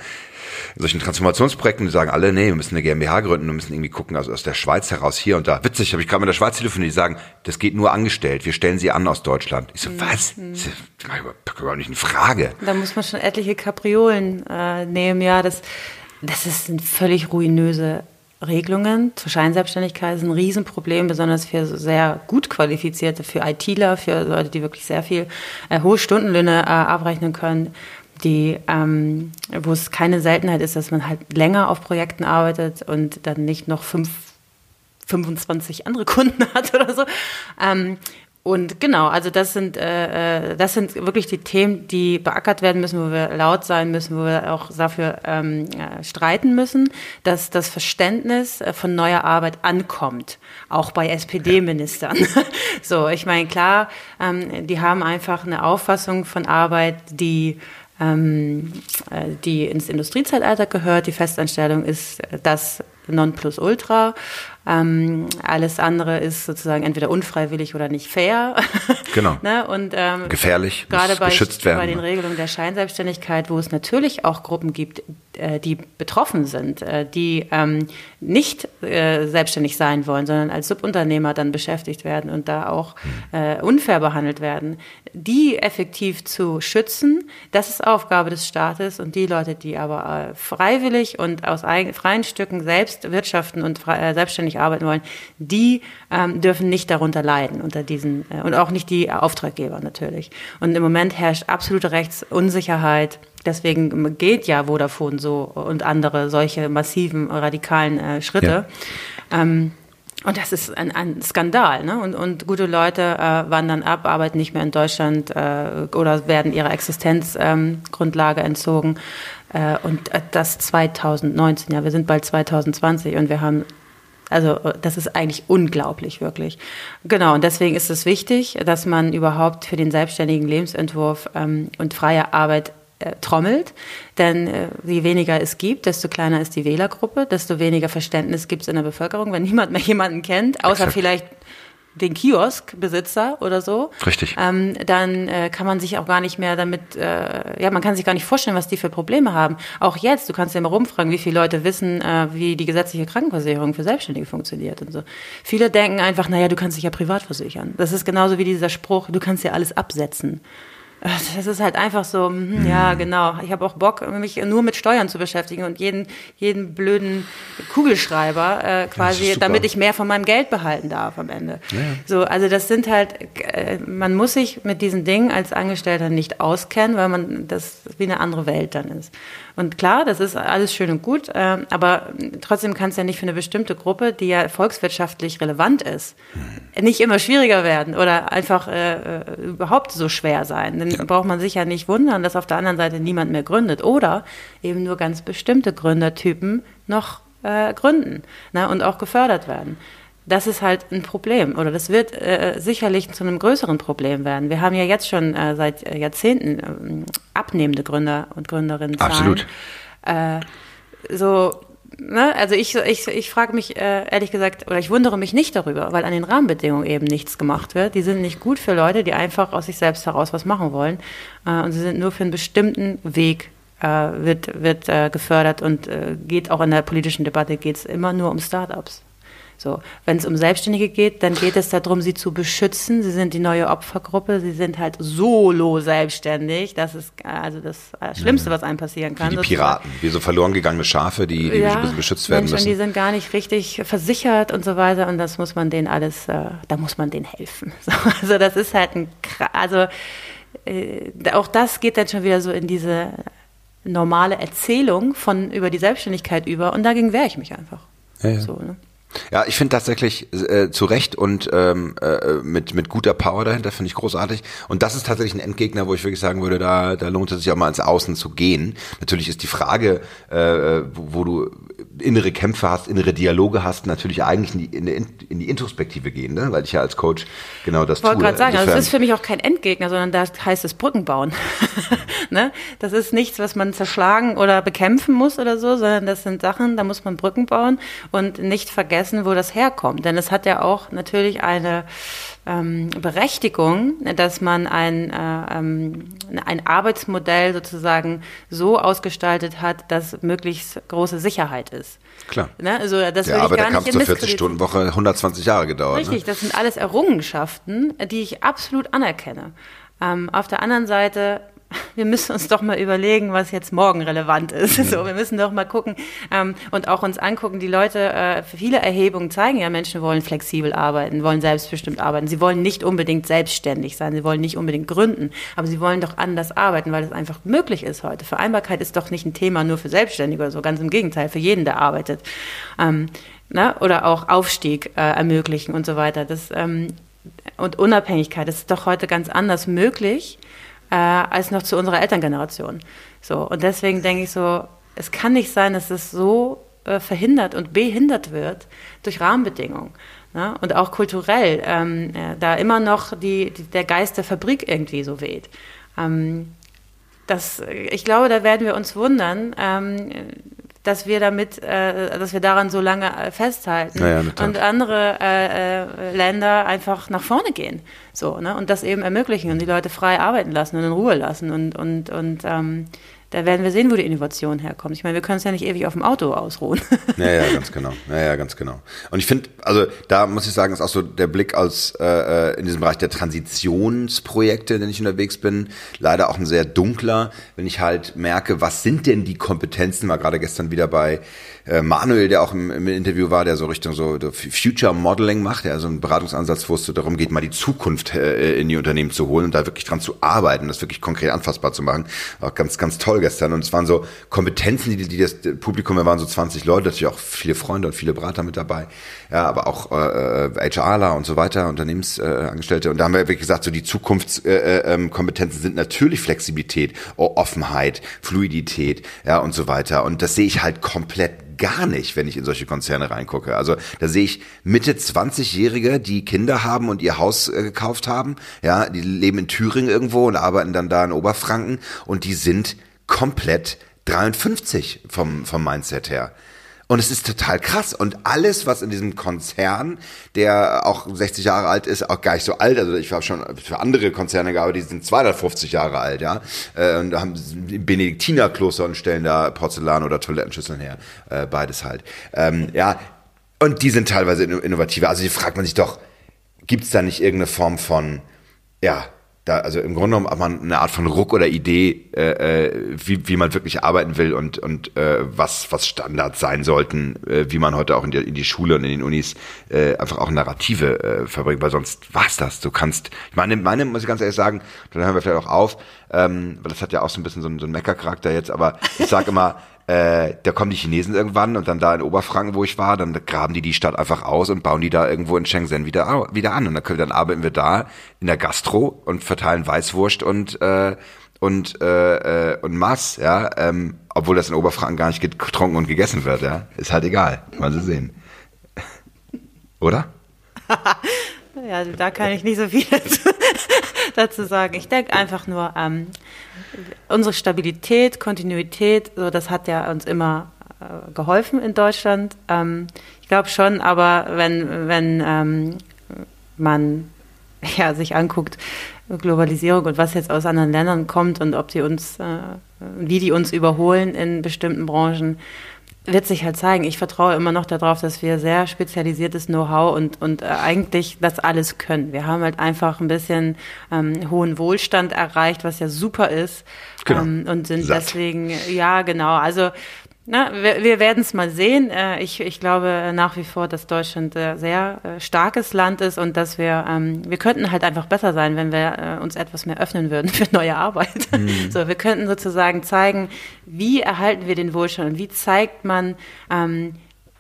In solchen Transformationsprojekten, die sagen alle, nee, wir müssen eine GmbH gründen, wir müssen irgendwie gucken, also aus der Schweiz heraus hier und da. Witzig, habe ich gerade mit der Schweiz telefoniert, die sagen, das geht nur angestellt, wir stellen sie an aus Deutschland. Ich so, mhm. was? Das ist überhaupt nicht eine Frage. Da muss man schon etliche Kapriolen äh, nehmen, ja, das, das ist eine völlig ruinöse Regelungen zur Scheinselbstständigkeit ist ein Riesenproblem, besonders für sehr gut qualifizierte, für ITler, für Leute, die wirklich sehr viel äh, hohe Stundenlöhne äh, abrechnen können, die, ähm, wo es keine Seltenheit ist, dass man halt länger auf Projekten arbeitet und dann nicht noch fünf 25 andere Kunden hat oder so. Ähm, und genau, also das sind, äh, äh, das sind wirklich die Themen, die beackert werden müssen, wo wir laut sein müssen, wo wir auch dafür ähm, äh, streiten müssen, dass das Verständnis äh, von neuer Arbeit ankommt, auch bei SPD-Ministern. so, ich meine, klar, ähm, die haben einfach eine Auffassung von Arbeit, die ähm, äh, die ins Industriezeitalter gehört. Die Festanstellung ist das Nonplusultra. Ähm, alles andere ist sozusagen entweder unfreiwillig oder nicht fair. Genau. ne? Und ähm, gefährlich, gerade bei, geschützt werden. bei den Regelungen der Scheinselbstständigkeit, wo es natürlich auch Gruppen gibt, äh, die betroffen sind, äh, die ähm, nicht äh, selbstständig sein wollen, sondern als Subunternehmer dann beschäftigt werden und da auch hm. äh, unfair behandelt werden, die effektiv zu schützen, das ist Aufgabe des Staates und die Leute, die aber äh, freiwillig und aus freien Stücken selbst wirtschaften und äh, selbstständig arbeiten wollen, die ähm, dürfen nicht darunter leiden unter diesen und auch nicht die Auftraggeber natürlich. Und im Moment herrscht absolute Rechtsunsicherheit. Deswegen geht ja Vodafone so und andere solche massiven, radikalen äh, Schritte. Ja. Ähm, und das ist ein, ein Skandal. Ne? Und, und gute Leute äh, wandern ab, arbeiten nicht mehr in Deutschland äh, oder werden ihrer Existenzgrundlage ähm, entzogen. Äh, und äh, das 2019, ja, wir sind bald 2020 und wir haben also das ist eigentlich unglaublich, wirklich. Genau, und deswegen ist es wichtig, dass man überhaupt für den selbstständigen Lebensentwurf ähm, und freie Arbeit äh, trommelt. Denn äh, je weniger es gibt, desto kleiner ist die Wählergruppe, desto weniger Verständnis gibt es in der Bevölkerung, wenn niemand mehr jemanden kennt, außer Exakt. vielleicht den Kioskbesitzer oder so, Richtig. Ähm, dann äh, kann man sich auch gar nicht mehr damit, äh, ja, man kann sich gar nicht vorstellen, was die für Probleme haben. Auch jetzt, du kannst ja mal rumfragen, wie viele Leute wissen, äh, wie die gesetzliche Krankenversicherung für Selbstständige funktioniert und so. Viele denken einfach, naja, du kannst dich ja privat versichern. Das ist genauso wie dieser Spruch, du kannst ja alles absetzen. Das ist halt einfach so, hm, ja, genau. Ich habe auch Bock, mich nur mit Steuern zu beschäftigen und jeden, jeden blöden Kugelschreiber äh, quasi, damit ich mehr von meinem Geld behalten darf am Ende. Ja. So, also das sind halt, äh, man muss sich mit diesen Dingen als Angestellter nicht auskennen, weil man das wie eine andere Welt dann ist. Und klar, das ist alles schön und gut, äh, aber trotzdem kann es ja nicht für eine bestimmte Gruppe, die ja volkswirtschaftlich relevant ist, hm. nicht immer schwieriger werden oder einfach äh, äh überhaupt so schwer sein. Dann ja. braucht man sich ja nicht wundern, dass auf der anderen Seite niemand mehr gründet oder eben nur ganz bestimmte Gründertypen noch äh, gründen ne, und auch gefördert werden das ist halt ein Problem oder das wird äh, sicherlich zu einem größeren Problem werden. Wir haben ja jetzt schon äh, seit äh, Jahrzehnten äh, abnehmende Gründer und Gründerinnen. Absolut. Äh, so, ne? also ich, ich, ich frage mich äh, ehrlich gesagt, oder ich wundere mich nicht darüber, weil an den Rahmenbedingungen eben nichts gemacht wird. Die sind nicht gut für Leute, die einfach aus sich selbst heraus was machen wollen. und sie sind nur für einen bestimmten Weg wird, wird gefördert und geht auch in der politischen Debatte geht es immer nur um Startups. So, wenn es um Selbstständige geht, dann geht es darum, sie zu beschützen. Sie sind die neue Opfergruppe. Sie sind halt solo selbstständig. Das ist also das Schlimmste, was einem passieren kann. Wie die Piraten, wie so verloren gegangene Schafe, die, die ja, beschützt werden Menschen, müssen. Die sind gar nicht richtig versichert und so weiter. Und das muss man denen alles, äh, da muss man denen helfen. So, also das ist halt ein, also äh, auch das geht dann schon wieder so in diese normale Erzählung von über die Selbstständigkeit über. Und dagegen wehre ich mich einfach. Ja, ja. So, ne? Ja, ich finde tatsächlich äh, zu Recht und ähm, äh, mit, mit guter Power dahinter, finde ich großartig. Und das ist tatsächlich ein Endgegner, wo ich wirklich sagen würde, da, da lohnt es sich auch mal ins Außen zu gehen. Natürlich ist die Frage, äh, wo, wo du innere Kämpfe hast, innere Dialoge hast, natürlich eigentlich in die, in die, in die Introspektive gehen, ne? weil ich ja als Coach genau das ich wollte gerade sagen, also es ist für mich auch kein Endgegner, sondern da heißt es Brücken bauen. ne? Das ist nichts, was man zerschlagen oder bekämpfen muss oder so, sondern das sind Sachen, da muss man Brücken bauen und nicht vergessen, wo das herkommt. Denn es hat ja auch natürlich eine ähm, Berechtigung, dass man ein, äh, ähm, ein Arbeitsmodell sozusagen so ausgestaltet hat, dass möglichst große Sicherheit ist. Klar. Ne? Also das Der Arbeiterkampf zur 40-Stunden-Woche 120 Jahre gedauert. Ne? Richtig, ne? das sind alles Errungenschaften, die ich absolut anerkenne. Ähm, auf der anderen Seite wir müssen uns doch mal überlegen, was jetzt morgen relevant ist. So, wir müssen doch mal gucken ähm, und auch uns angucken. Die Leute, äh, viele Erhebungen zeigen ja, Menschen wollen flexibel arbeiten, wollen selbstbestimmt arbeiten. Sie wollen nicht unbedingt selbstständig sein, sie wollen nicht unbedingt gründen, aber sie wollen doch anders arbeiten, weil es einfach möglich ist heute. Vereinbarkeit ist doch nicht ein Thema nur für Selbstständige oder so, ganz im Gegenteil, für jeden, der arbeitet. Ähm, na, ne, oder auch Aufstieg äh, ermöglichen und so weiter. Das, ähm, und Unabhängigkeit, das ist doch heute ganz anders möglich äh, als noch zu unserer Elterngeneration. So, und deswegen denke ich so, es kann nicht sein, dass es so äh, verhindert und behindert wird durch Rahmenbedingungen. Ne? Und auch kulturell, ähm, äh, da immer noch die, die, der Geist der Fabrik irgendwie so weht. Ähm, das, ich glaube, da werden wir uns wundern, ähm, dass wir damit, äh, dass wir daran so lange äh, festhalten. Naja, und andere äh, äh, Länder einfach nach vorne gehen, so ne? Und das eben ermöglichen und die Leute frei arbeiten lassen und in Ruhe lassen und und und ähm, da werden wir sehen, wo die Innovation herkommt. Ich meine, wir können es ja nicht ewig auf dem Auto ausruhen. Ja, ja, ganz genau. Ja, ja, ganz genau. Und ich finde, also da muss ich sagen, ist auch so der Blick aus äh, äh, in diesem Bereich der Transitionsprojekte, in denen ich unterwegs bin, leider auch ein sehr dunkler, wenn ich halt merke, was sind denn die Kompetenzen, war gerade gestern wieder bei äh, Manuel, der auch im, im, Interview war, der so Richtung so Future Modeling macht, der so einen Beratungsansatz, wo es so darum geht, mal die Zukunft äh, in die Unternehmen zu holen und da wirklich dran zu arbeiten, das wirklich konkret anfassbar zu machen. War ganz, ganz toll gestern. Und es waren so Kompetenzen, die, die das Publikum, wir waren so 20 Leute, natürlich auch viele Freunde und viele Berater mit dabei, ja, aber auch äh, HRler und so weiter, Unternehmensangestellte. und da haben wir wirklich gesagt, so die Zukunftskompetenzen äh, äh, sind natürlich Flexibilität, Offenheit, Fluidität, ja, und so weiter. Und das sehe ich halt komplett gar nicht, wenn ich in solche Konzerne reingucke. Also da sehe ich Mitte 20-Jährige, die Kinder haben und ihr Haus äh, gekauft haben. Ja, die leben in Thüringen irgendwo und arbeiten dann da in Oberfranken und die sind komplett 53 vom, vom Mindset her. Und es ist total krass. Und alles, was in diesem Konzern, der auch 60 Jahre alt ist, auch gar nicht so alt, also ich habe schon für andere Konzerne gearbeitet, die sind 250 Jahre alt, ja, äh, und haben Benediktinerkloster und stellen da Porzellan oder Toilettenschüsseln her, äh, beides halt. Ähm, ja, und die sind teilweise innovativer. Also hier fragt man sich doch, gibt es da nicht irgendeine Form von, ja, da, also im Grunde genommen hat man eine Art von Ruck oder Idee, äh, äh, wie, wie man wirklich arbeiten will und, und äh, was, was Standards sein sollten, äh, wie man heute auch in die, in die Schule und in den Unis äh, einfach auch Narrative äh, verbringt, weil sonst war's das. Du kannst, ich meine, meine muss ich ganz ehrlich sagen, dann hören wir vielleicht auch auf, ähm, weil das hat ja auch so ein bisschen so, einen, so einen Meckercharakter jetzt, aber ich sage immer, äh, da kommen die Chinesen irgendwann und dann da in Oberfranken, wo ich war, dann graben die die Stadt einfach aus und bauen die da irgendwo in Shenzhen wieder, wieder an. Und dann, können, dann arbeiten wir da in der Gastro und verteilen Weißwurst und äh, und äh, äh, und Mass, ja, ähm, obwohl das in Oberfranken gar nicht getrunken und gegessen wird, ja, ist halt egal, mal so sehen, oder? ja, da kann ich nicht so viel dazu sagen. Ich denke einfach nur, ähm, unsere Stabilität, Kontinuität, so das hat ja uns immer äh, geholfen in Deutschland. Ähm, ich glaube schon, aber wenn, wenn ähm, man ja, sich anguckt, Globalisierung und was jetzt aus anderen Ländern kommt und ob die uns, äh, wie die uns überholen in bestimmten Branchen, wird sich halt zeigen. Ich vertraue immer noch darauf, dass wir sehr spezialisiertes Know-how und, und äh, eigentlich das alles können. Wir haben halt einfach ein bisschen ähm, hohen Wohlstand erreicht, was ja super ist. Genau. Ähm, und sind Satt. deswegen, ja, genau. Also na, wir, wir werden es mal sehen. Äh, ich, ich glaube nach wie vor, dass Deutschland ein sehr äh, starkes Land ist und dass wir, ähm, wir könnten halt einfach besser sein, wenn wir äh, uns etwas mehr öffnen würden für neue Arbeit. Mhm. So, wir könnten sozusagen zeigen, wie erhalten wir den Wohlstand und wie zeigt man, ähm,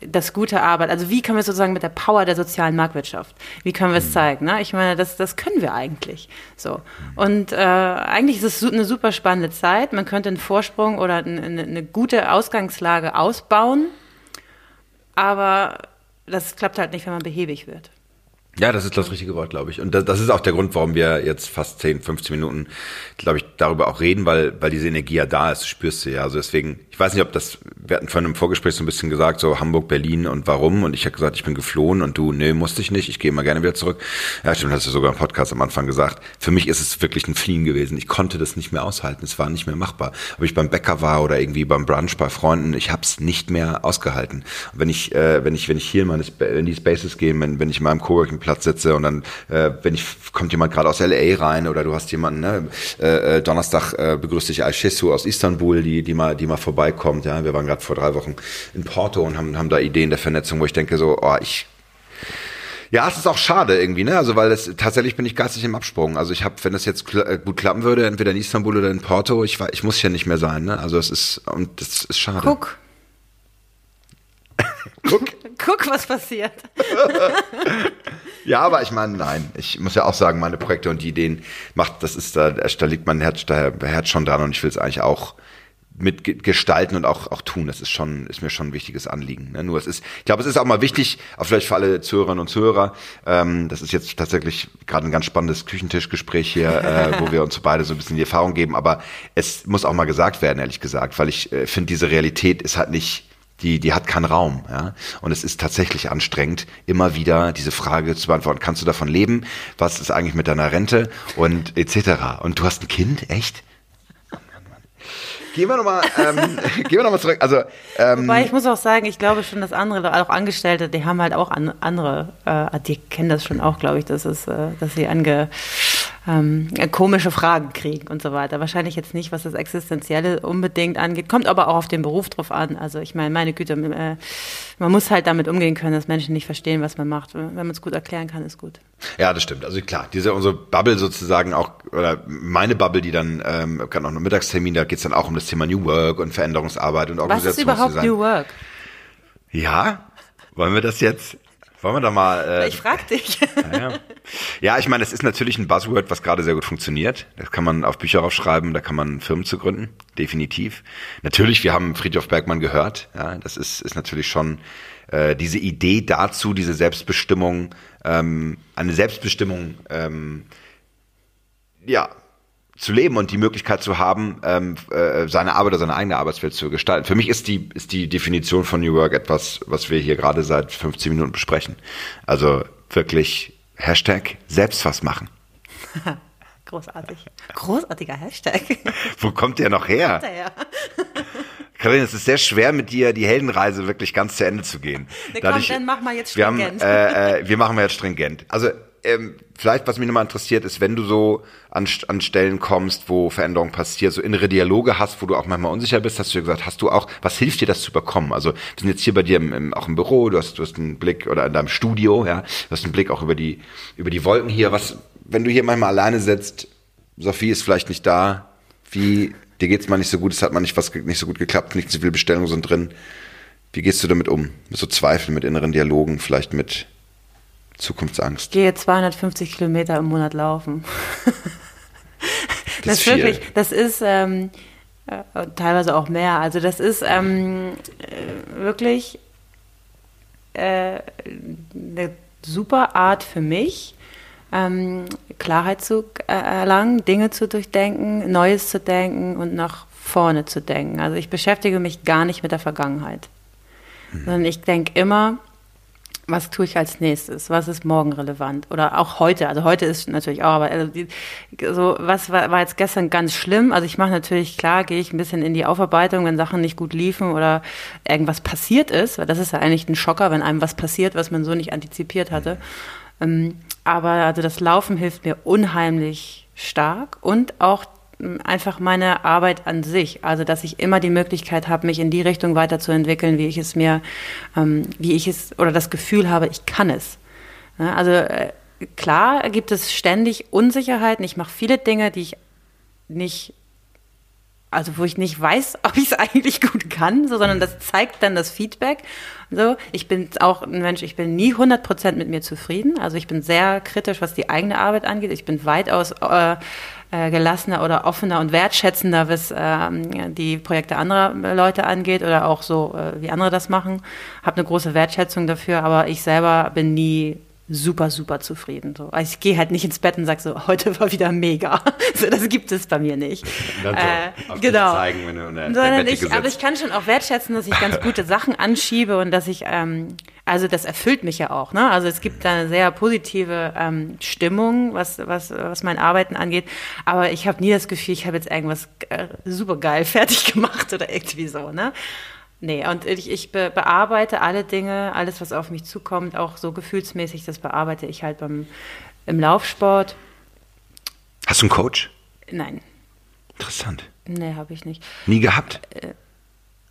das gute Arbeit, also wie können wir sozusagen mit der Power der sozialen Marktwirtschaft, wie können wir es mhm. zeigen? Ne? Ich meine, das, das können wir eigentlich. So. Und äh, eigentlich ist es eine super spannende Zeit. Man könnte einen Vorsprung oder eine, eine gute Ausgangslage ausbauen. aber das klappt halt nicht, wenn man behäbig wird. Ja, das ist das richtige Wort, glaube ich. Und das, das, ist auch der Grund, warum wir jetzt fast 10, 15 Minuten, glaube ich, darüber auch reden, weil, weil diese Energie ja da ist, spürst du ja. Also deswegen, weiß nicht, ob das, wir hatten vorhin im Vorgespräch so ein bisschen gesagt, so Hamburg, Berlin und warum. Und ich habe gesagt, ich bin geflohen und du, nee, musste ich nicht, ich gehe mal gerne wieder zurück. Ja, stimmt, hast du sogar im Podcast am Anfang gesagt. Für mich ist es wirklich ein Fliehen gewesen. Ich konnte das nicht mehr aushalten. Es war nicht mehr machbar. Ob ich beim Bäcker war oder irgendwie beim Brunch bei Freunden, ich habe es nicht mehr ausgehalten. Und wenn ich, äh, wenn ich, wenn ich hier in, meine, in die Spaces gehe, wenn, wenn ich in meinem Coworking Platz sitze und dann, äh, wenn ich, kommt jemand gerade aus LA rein oder du hast jemanden, ne, äh, äh, Donnerstag äh, begrüßt dich Al-Shesu aus Istanbul, die, die mal, die mal vorbeikommt, ja, wir waren gerade vor drei Wochen in Porto und haben, haben da Ideen der Vernetzung, wo ich denke so, oh, ich, ja, es ist auch schade irgendwie, ne? Also weil es tatsächlich bin ich geistig im Absprung. Also ich habe, wenn das jetzt kl äh, gut klappen würde, entweder in Istanbul oder in Porto, ich ich muss ja nicht mehr sein, ne? Also es ist und das ist schade. Guck, Guck. Guck, was passiert. ja, aber ich meine, nein. Ich muss ja auch sagen, meine Projekte und die Ideen macht, das ist da, da liegt mein Herz, da Herz schon dran und ich will es eigentlich auch mitgestalten und auch, auch tun. Das ist schon, ist mir schon ein wichtiges Anliegen. Ne? Nur es ist, ich glaube, es ist auch mal wichtig, auch vielleicht für alle Zuhörerinnen und Zuhörer, ähm, das ist jetzt tatsächlich gerade ein ganz spannendes Küchentischgespräch hier, äh, wo wir uns beide so ein bisschen die Erfahrung geben, aber es muss auch mal gesagt werden, ehrlich gesagt, weil ich äh, finde, diese Realität ist halt nicht die, die hat keinen Raum. Ja? Und es ist tatsächlich anstrengend, immer wieder diese Frage zu beantworten. Kannst du davon leben? Was ist eigentlich mit deiner Rente? Und etc. Und du hast ein Kind? Echt? Gehen wir nochmal ähm, gehen wir noch mal zurück. Also, ähm, Wobei ich muss auch sagen, ich glaube schon, dass andere, auch Angestellte, die haben halt auch an, andere, äh, die kennen das schon auch, glaube ich, dass, es, äh, dass sie ange, ähm, komische Fragen kriegen und so weiter. Wahrscheinlich jetzt nicht, was das Existenzielle unbedingt angeht, kommt aber auch auf den Beruf drauf an. Also ich meine, meine Güte, äh, man muss halt damit umgehen können, dass Menschen nicht verstehen, was man macht. Wenn man es gut erklären kann, ist gut. Ja, das stimmt. Also klar, diese unsere Bubble sozusagen auch, oder meine Bubble, die dann, ähm, kann auch noch Mittagstermin, da geht's dann auch um das Thema New Work und Veränderungsarbeit und Organisation. Was ist überhaupt New Work? Ja, wollen wir das jetzt wollen wir da mal. Äh, ich frag dich. Ja, ja. ich meine, es ist natürlich ein Buzzword, was gerade sehr gut funktioniert. Das kann man auf Bücher aufschreiben, da kann man Firmen zu gründen, definitiv. Natürlich, wir haben Friedhof Bergmann gehört. Ja, das ist, ist natürlich schon äh, diese Idee dazu, diese Selbstbestimmung, ähm, eine Selbstbestimmung, ähm, ja, zu leben und die Möglichkeit zu haben, ähm, äh, seine Arbeit oder seine eigene Arbeitswelt zu gestalten. Für mich ist die, ist die Definition von New Work etwas, was wir hier gerade seit 15 Minuten besprechen. Also wirklich Hashtag selbst was machen. Großartig. Großartiger Hashtag. Wo kommt der noch her? Der her? Karin, es ist sehr schwer mit dir die Heldenreise wirklich ganz zu Ende zu gehen. Ne, Dadurch, komm, dann machen wir jetzt stringent. Wir, haben, äh, äh, wir machen wir jetzt stringent. Also ähm, vielleicht, was mich nochmal interessiert, ist, wenn du so an, an Stellen kommst, wo Veränderungen passieren, so innere Dialoge hast, wo du auch manchmal unsicher bist, hast du ja gesagt, hast du auch, was hilft dir, das zu bekommen? Also wir sind jetzt hier bei dir im, im, auch im Büro, du hast, du hast einen Blick, oder in deinem Studio, ja, du hast einen Blick auch über die, über die Wolken hier. Was, wenn du hier manchmal alleine sitzt, Sophie ist vielleicht nicht da, wie, dir geht's mal nicht so gut, es hat mal nicht was nicht so gut geklappt, nicht so viele Bestellungen sind drin. Wie gehst du damit um? Mit so Zweifeln, mit inneren Dialogen, vielleicht mit Zukunftsangst? Ich gehe 250 Kilometer im Monat laufen. das, das ist wirklich, das ist ähm, äh, teilweise auch mehr. Also das ist ähm, äh, wirklich äh, eine super Art für mich, ähm, Klarheit zu äh, erlangen, Dinge zu durchdenken, Neues zu denken und nach vorne zu denken. Also ich beschäftige mich gar nicht mit der Vergangenheit, mhm. sondern ich denke immer, was tue ich als nächstes? Was ist morgen relevant? Oder auch heute. Also heute ist natürlich auch, aber also die, so was war, war jetzt gestern ganz schlimm. Also ich mache natürlich klar, gehe ich ein bisschen in die Aufarbeitung, wenn Sachen nicht gut liefen oder irgendwas passiert ist, weil das ist ja eigentlich ein Schocker, wenn einem was passiert, was man so nicht antizipiert hatte. Ähm, aber also das Laufen hilft mir unheimlich stark und auch einfach meine Arbeit an sich. Also, dass ich immer die Möglichkeit habe, mich in die Richtung weiterzuentwickeln, wie ich es mir, ähm, wie ich es oder das Gefühl habe, ich kann es. Ja, also, äh, klar gibt es ständig Unsicherheiten. Ich mache viele Dinge, die ich nicht also wo ich nicht weiß, ob ich es eigentlich gut kann, so, sondern das zeigt dann das Feedback. So, ich bin auch ein Mensch, ich bin nie 100% mit mir zufrieden. Also ich bin sehr kritisch, was die eigene Arbeit angeht. Ich bin weitaus äh, gelassener oder offener und wertschätzender, was ähm, die Projekte anderer Leute angeht oder auch so, äh, wie andere das machen. Habe eine große Wertschätzung dafür, aber ich selber bin nie super, super zufrieden. So. Also ich gehe halt nicht ins Bett und sage so, heute war wieder mega. So, das gibt es bei mir nicht. Dann so, äh, genau. Zeigen, wenn du in der, Sondern ich, aber ich kann schon auch wertschätzen, dass ich ganz gute Sachen anschiebe und dass ich, ähm, also das erfüllt mich ja auch. Ne? Also es gibt da eine sehr positive ähm, Stimmung, was, was, was mein Arbeiten angeht. Aber ich habe nie das Gefühl, ich habe jetzt irgendwas äh, super geil fertig gemacht oder irgendwie so. Ne? Nee, und ich, ich be bearbeite alle Dinge, alles, was auf mich zukommt, auch so gefühlsmäßig, das bearbeite ich halt beim, im Laufsport. Hast du einen Coach? Nein. Interessant. Nee, habe ich nicht. Nie gehabt? Äh,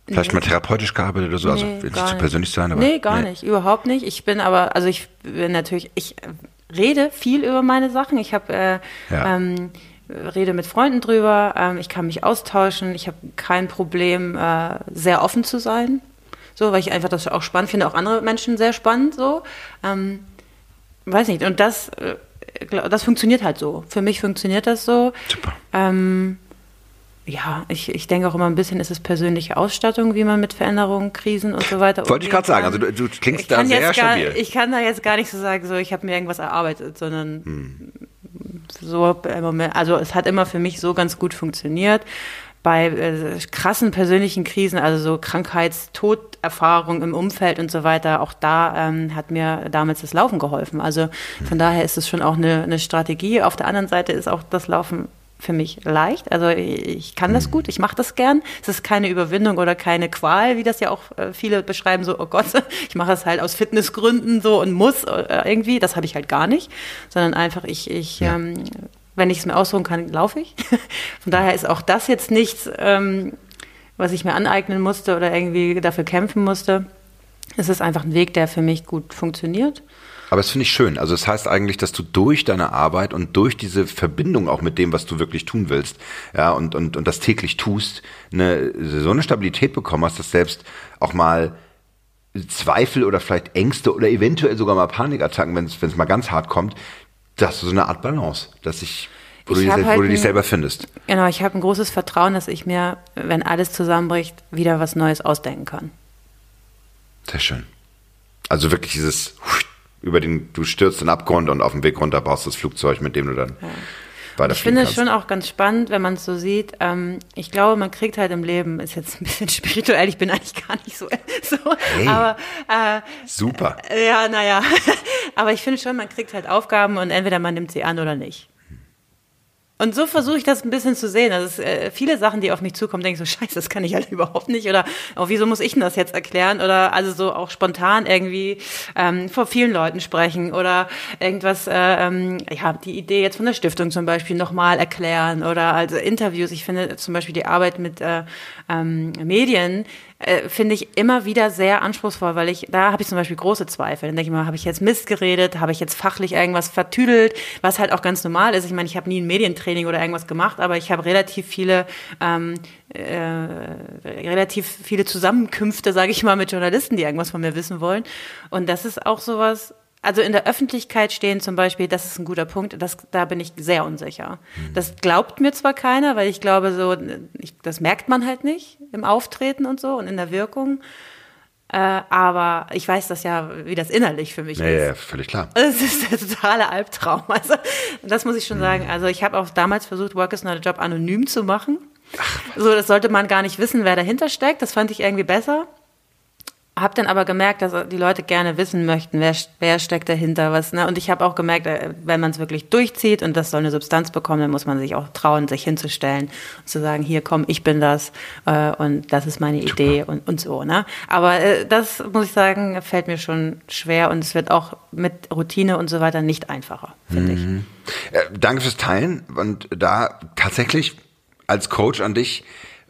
Vielleicht nee. mal therapeutisch gearbeitet oder so, also nee, will nicht zu persönlich sein, aber. Nee, gar nee. nicht, überhaupt nicht. Ich bin aber, also ich bin natürlich, ich rede viel über meine Sachen. Ich habe äh, ja. ähm, rede mit Freunden drüber, ähm, ich kann mich austauschen, ich habe kein Problem, äh, sehr offen zu sein. So, weil ich einfach das auch spannend finde, auch andere Menschen sehr spannend so. Ähm, weiß nicht, und das, äh, das funktioniert halt so. Für mich funktioniert das so. Super. Ähm, ja, ich, ich denke auch immer ein bisschen, ist es persönliche Ausstattung, wie man mit Veränderungen, Krisen und so weiter Wollte ich gerade sagen, also du, du klingst da sehr stabil. Gar, ich kann da jetzt gar nicht so sagen, so ich habe mir irgendwas erarbeitet, sondern hm so Moment, also es hat immer für mich so ganz gut funktioniert. Bei äh, krassen persönlichen Krisen, also so Krankheitstoderfahrung im Umfeld und so weiter, auch da ähm, hat mir damals das Laufen geholfen. Also von daher ist es schon auch eine, eine Strategie. Auf der anderen Seite ist auch das Laufen für mich leicht. Also ich kann das mhm. gut, ich mache das gern. Es ist keine Überwindung oder keine Qual, wie das ja auch äh, viele beschreiben, so, oh Gott, ich mache es halt aus Fitnessgründen so und muss äh, irgendwie. Das habe ich halt gar nicht, sondern einfach ich, ich ja. ähm, wenn ich es mir ausruhen kann, laufe ich. Von daher ist auch das jetzt nichts, ähm, was ich mir aneignen musste oder irgendwie dafür kämpfen musste. Es ist einfach ein Weg, der für mich gut funktioniert. Aber das finde ich schön. Also das heißt eigentlich, dass du durch deine Arbeit und durch diese Verbindung auch mit dem, was du wirklich tun willst, ja, und, und, und das täglich tust, eine, so eine Stabilität bekommen hast, dass selbst auch mal Zweifel oder vielleicht Ängste oder eventuell sogar mal Panikattacken, wenn es mal ganz hart kommt, das ist so eine Art Balance, dass ich wo, ich du, dich, halt wo du dich selber findest. Genau, ich habe ein großes Vertrauen, dass ich mir, wenn alles zusammenbricht, wieder was Neues ausdenken kann. Sehr schön. Also wirklich dieses über den, du stürzt den Abgrund und auf dem Weg runter baust das Flugzeug, mit dem du dann ja. weiter Ich finde es schon auch ganz spannend, wenn man es so sieht. Ähm, ich glaube, man kriegt halt im Leben, ist jetzt ein bisschen spirituell, ich bin eigentlich gar nicht so, so hey, aber äh, super. Äh, ja, naja. aber ich finde schon, man kriegt halt Aufgaben und entweder man nimmt sie an oder nicht. Und so versuche ich das ein bisschen zu sehen. Also äh, viele Sachen, die auf mich zukommen, denke ich so, scheiße, das kann ich halt überhaupt nicht. Oder auch, wieso muss ich denn das jetzt erklären? Oder also so auch spontan irgendwie ähm, vor vielen Leuten sprechen oder irgendwas, äh, ähm, ja, die Idee jetzt von der Stiftung zum Beispiel nochmal erklären oder also Interviews. Ich finde zum Beispiel die Arbeit mit äh, ähm, Medien äh, finde ich immer wieder sehr anspruchsvoll, weil ich, da habe ich zum Beispiel große Zweifel. Dann denke ich mal, habe ich jetzt Mist geredet, habe ich jetzt fachlich irgendwas vertüdelt, was halt auch ganz normal ist. Ich meine, ich habe nie ein Medientraining oder irgendwas gemacht, aber ich habe relativ viele ähm, äh, relativ viele Zusammenkünfte, sage ich mal, mit Journalisten, die irgendwas von mir wissen wollen. Und das ist auch sowas, also in der Öffentlichkeit stehen zum Beispiel, das ist ein guter Punkt, das, da bin ich sehr unsicher. Mhm. Das glaubt mir zwar keiner, weil ich glaube, so, ich, das merkt man halt nicht im Auftreten und so und in der Wirkung. Äh, aber ich weiß das ja, wie das innerlich für mich ja, ist. Ja, völlig klar. Das ist der totale Albtraum. Also, das muss ich schon mhm. sagen. Also, ich habe auch damals versucht, Work is not a Job anonym zu machen. Ach, so, das sollte man gar nicht wissen, wer dahinter steckt. Das fand ich irgendwie besser. Hab dann aber gemerkt, dass die Leute gerne wissen möchten, wer, wer steckt dahinter, was. Ne? Und ich habe auch gemerkt, äh, wenn man es wirklich durchzieht und das soll eine Substanz bekommen, dann muss man sich auch trauen, sich hinzustellen und zu sagen, hier komm, ich bin das äh, und das ist meine Super. Idee und, und so. Ne? Aber äh, das muss ich sagen, fällt mir schon schwer und es wird auch mit Routine und so weiter nicht einfacher, finde mhm. ich. Äh, danke fürs Teilen und da tatsächlich als Coach an dich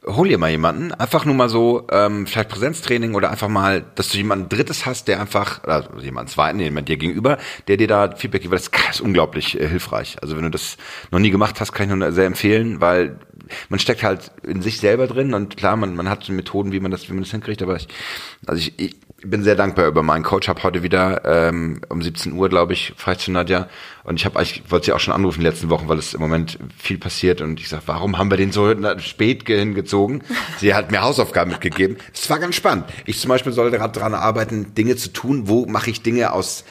hol dir mal jemanden, einfach nur mal so, ähm, vielleicht Präsenztraining oder einfach mal, dass du jemanden Drittes hast, der einfach, oder jemanden Zweiten, jemand dir gegenüber, der dir da Feedback gibt, das ist unglaublich äh, hilfreich. Also wenn du das noch nie gemacht hast, kann ich nur sehr empfehlen, weil man steckt halt in sich selber drin und klar, man, man hat Methoden, wie man das, wie man das hinkriegt, aber ich, also ich, ich bin sehr dankbar über meinen Coach, habe heute wieder ähm, um 17 Uhr, glaube ich, frei zu Nadja und ich habe eigentlich wollte sie auch schon anrufen in den letzten Wochen, weil es im Moment viel passiert und ich sage, warum haben wir den so spät hingezogen? Sie hat mir Hausaufgaben mitgegeben. Es war ganz spannend. Ich zum Beispiel soll gerade daran arbeiten, Dinge zu tun. Wo mache ich Dinge aus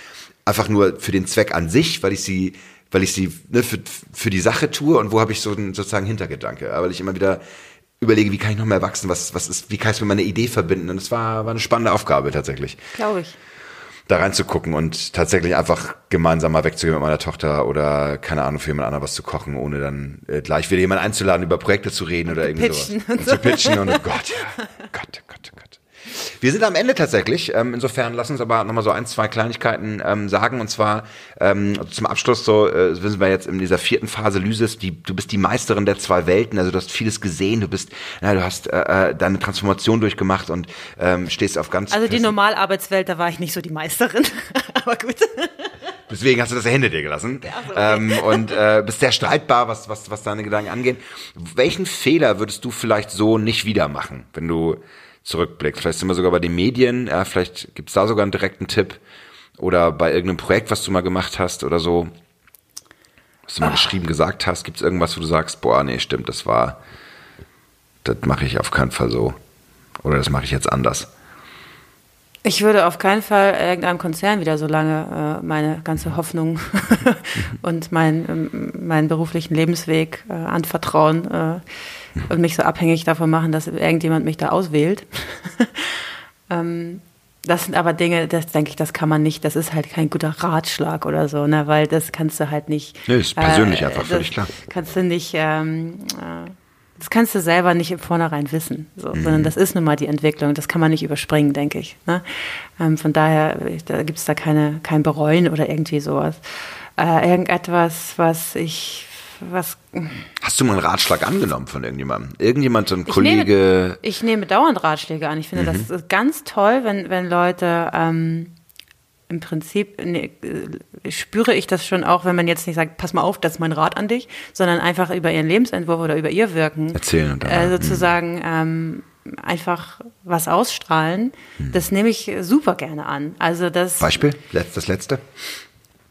einfach nur für den Zweck an sich, weil ich sie weil ich sie ne, für, für die Sache tue und wo habe ich so einen sozusagen Hintergedanke, weil ich immer wieder überlege, wie kann ich noch mehr wachsen, was, was ist, wie kann ich es mit meiner Idee verbinden und es war, war eine spannende Aufgabe tatsächlich. Glaube ich da reinzugucken und tatsächlich einfach gemeinsam mal wegzugehen mit meiner Tochter oder keine Ahnung für jemand anderen was zu kochen, ohne dann äh, gleich wieder jemand einzuladen, über Projekte zu reden oder irgendwie sowas. Und, und so. zu pitchen und oh Gott, ja. Gott, Gott, Gott. Wir sind am Ende tatsächlich. Ähm, insofern lass uns aber nochmal so ein, zwei Kleinigkeiten ähm, sagen. Und zwar ähm, zum Abschluss so äh, sind wir jetzt in dieser vierten Phase Lysis. Die, du bist die Meisterin der zwei Welten. Also du hast vieles gesehen. Du bist, na, du hast äh, äh deine Transformation durchgemacht und ähm, stehst auf ganz. Also die Normalarbeitswelt, da war ich nicht so die Meisterin. aber gut. Deswegen hast du das Hände dir gelassen. Ja, okay. ähm, und äh, bist sehr streitbar, was, was, was deine Gedanken angeht. Welchen Fehler würdest du vielleicht so nicht wieder machen, wenn du zurückblickst. Vielleicht sind wir sogar bei den Medien, ja, vielleicht gibt's da sogar einen direkten Tipp oder bei irgendeinem Projekt, was du mal gemacht hast oder so, was du mal Ach. geschrieben gesagt hast, gibt's irgendwas, wo du sagst, boah, nee, stimmt, das war, das mache ich auf keinen Fall so oder das mache ich jetzt anders. Ich würde auf keinen Fall irgendeinem Konzern wieder so lange äh, meine ganze Hoffnung und mein, ähm, meinen beruflichen Lebensweg äh, anvertrauen. Äh, und mich so abhängig davon machen, dass irgendjemand mich da auswählt. ähm, das sind aber Dinge, das denke ich, das kann man nicht, das ist halt kein guter Ratschlag oder so, ne, weil das kannst du halt nicht. Nee, ist persönlich äh, einfach völlig klar. Kannst du nicht, ähm, äh, das kannst du selber nicht im Vornherein wissen, so, mhm. sondern das ist nun mal die Entwicklung, das kann man nicht überspringen, denke ich. Ne? Ähm, von daher da gibt es da keine, kein Bereuen oder irgendwie sowas. Äh, irgendetwas, was ich was. Hast du mal einen Ratschlag angenommen von irgendjemandem? Irgendjemand, ein ich Kollege? Nehme, ich nehme dauernd Ratschläge an. Ich finde, mhm. das ist ganz toll, wenn, wenn Leute ähm, im Prinzip ne, spüre ich das schon auch, wenn man jetzt nicht sagt, pass mal auf, das ist mein Rat an dich, sondern einfach über ihren Lebensentwurf oder über ihr Wirken erzählen und äh, sozusagen mhm. ähm, einfach was ausstrahlen. Mhm. Das nehme ich super gerne an. Also das Beispiel, das letzte.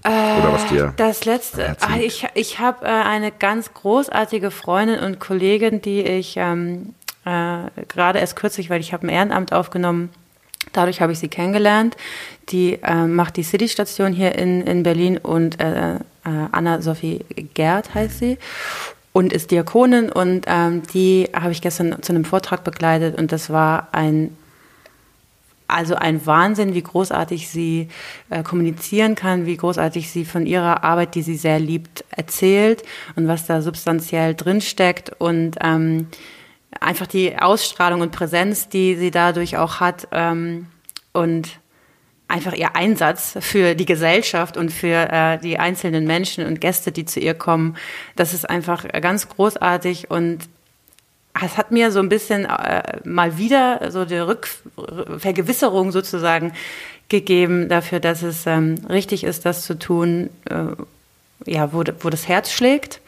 Oder was dir? Das letzte. Ah, ich ich habe äh, eine ganz großartige Freundin und Kollegin, die ich ähm, äh, gerade erst kürzlich, weil ich habe ein Ehrenamt aufgenommen, dadurch habe ich sie kennengelernt. Die äh, macht die City-Station hier in, in Berlin und äh, äh, Anna-Sophie Gerd heißt sie und ist Diakonin und ähm, die habe ich gestern zu einem Vortrag begleitet und das war ein also ein Wahnsinn, wie großartig sie äh, kommunizieren kann, wie großartig sie von ihrer Arbeit, die sie sehr liebt, erzählt und was da substanziell drinsteckt und ähm, einfach die Ausstrahlung und Präsenz, die sie dadurch auch hat ähm, und einfach ihr Einsatz für die Gesellschaft und für äh, die einzelnen Menschen und Gäste, die zu ihr kommen, das ist einfach ganz großartig. Und es hat mir so ein bisschen äh, mal wieder so die Rückvergewisserung sozusagen gegeben dafür, dass es ähm, richtig ist, das zu tun, äh, ja, wo, wo das Herz schlägt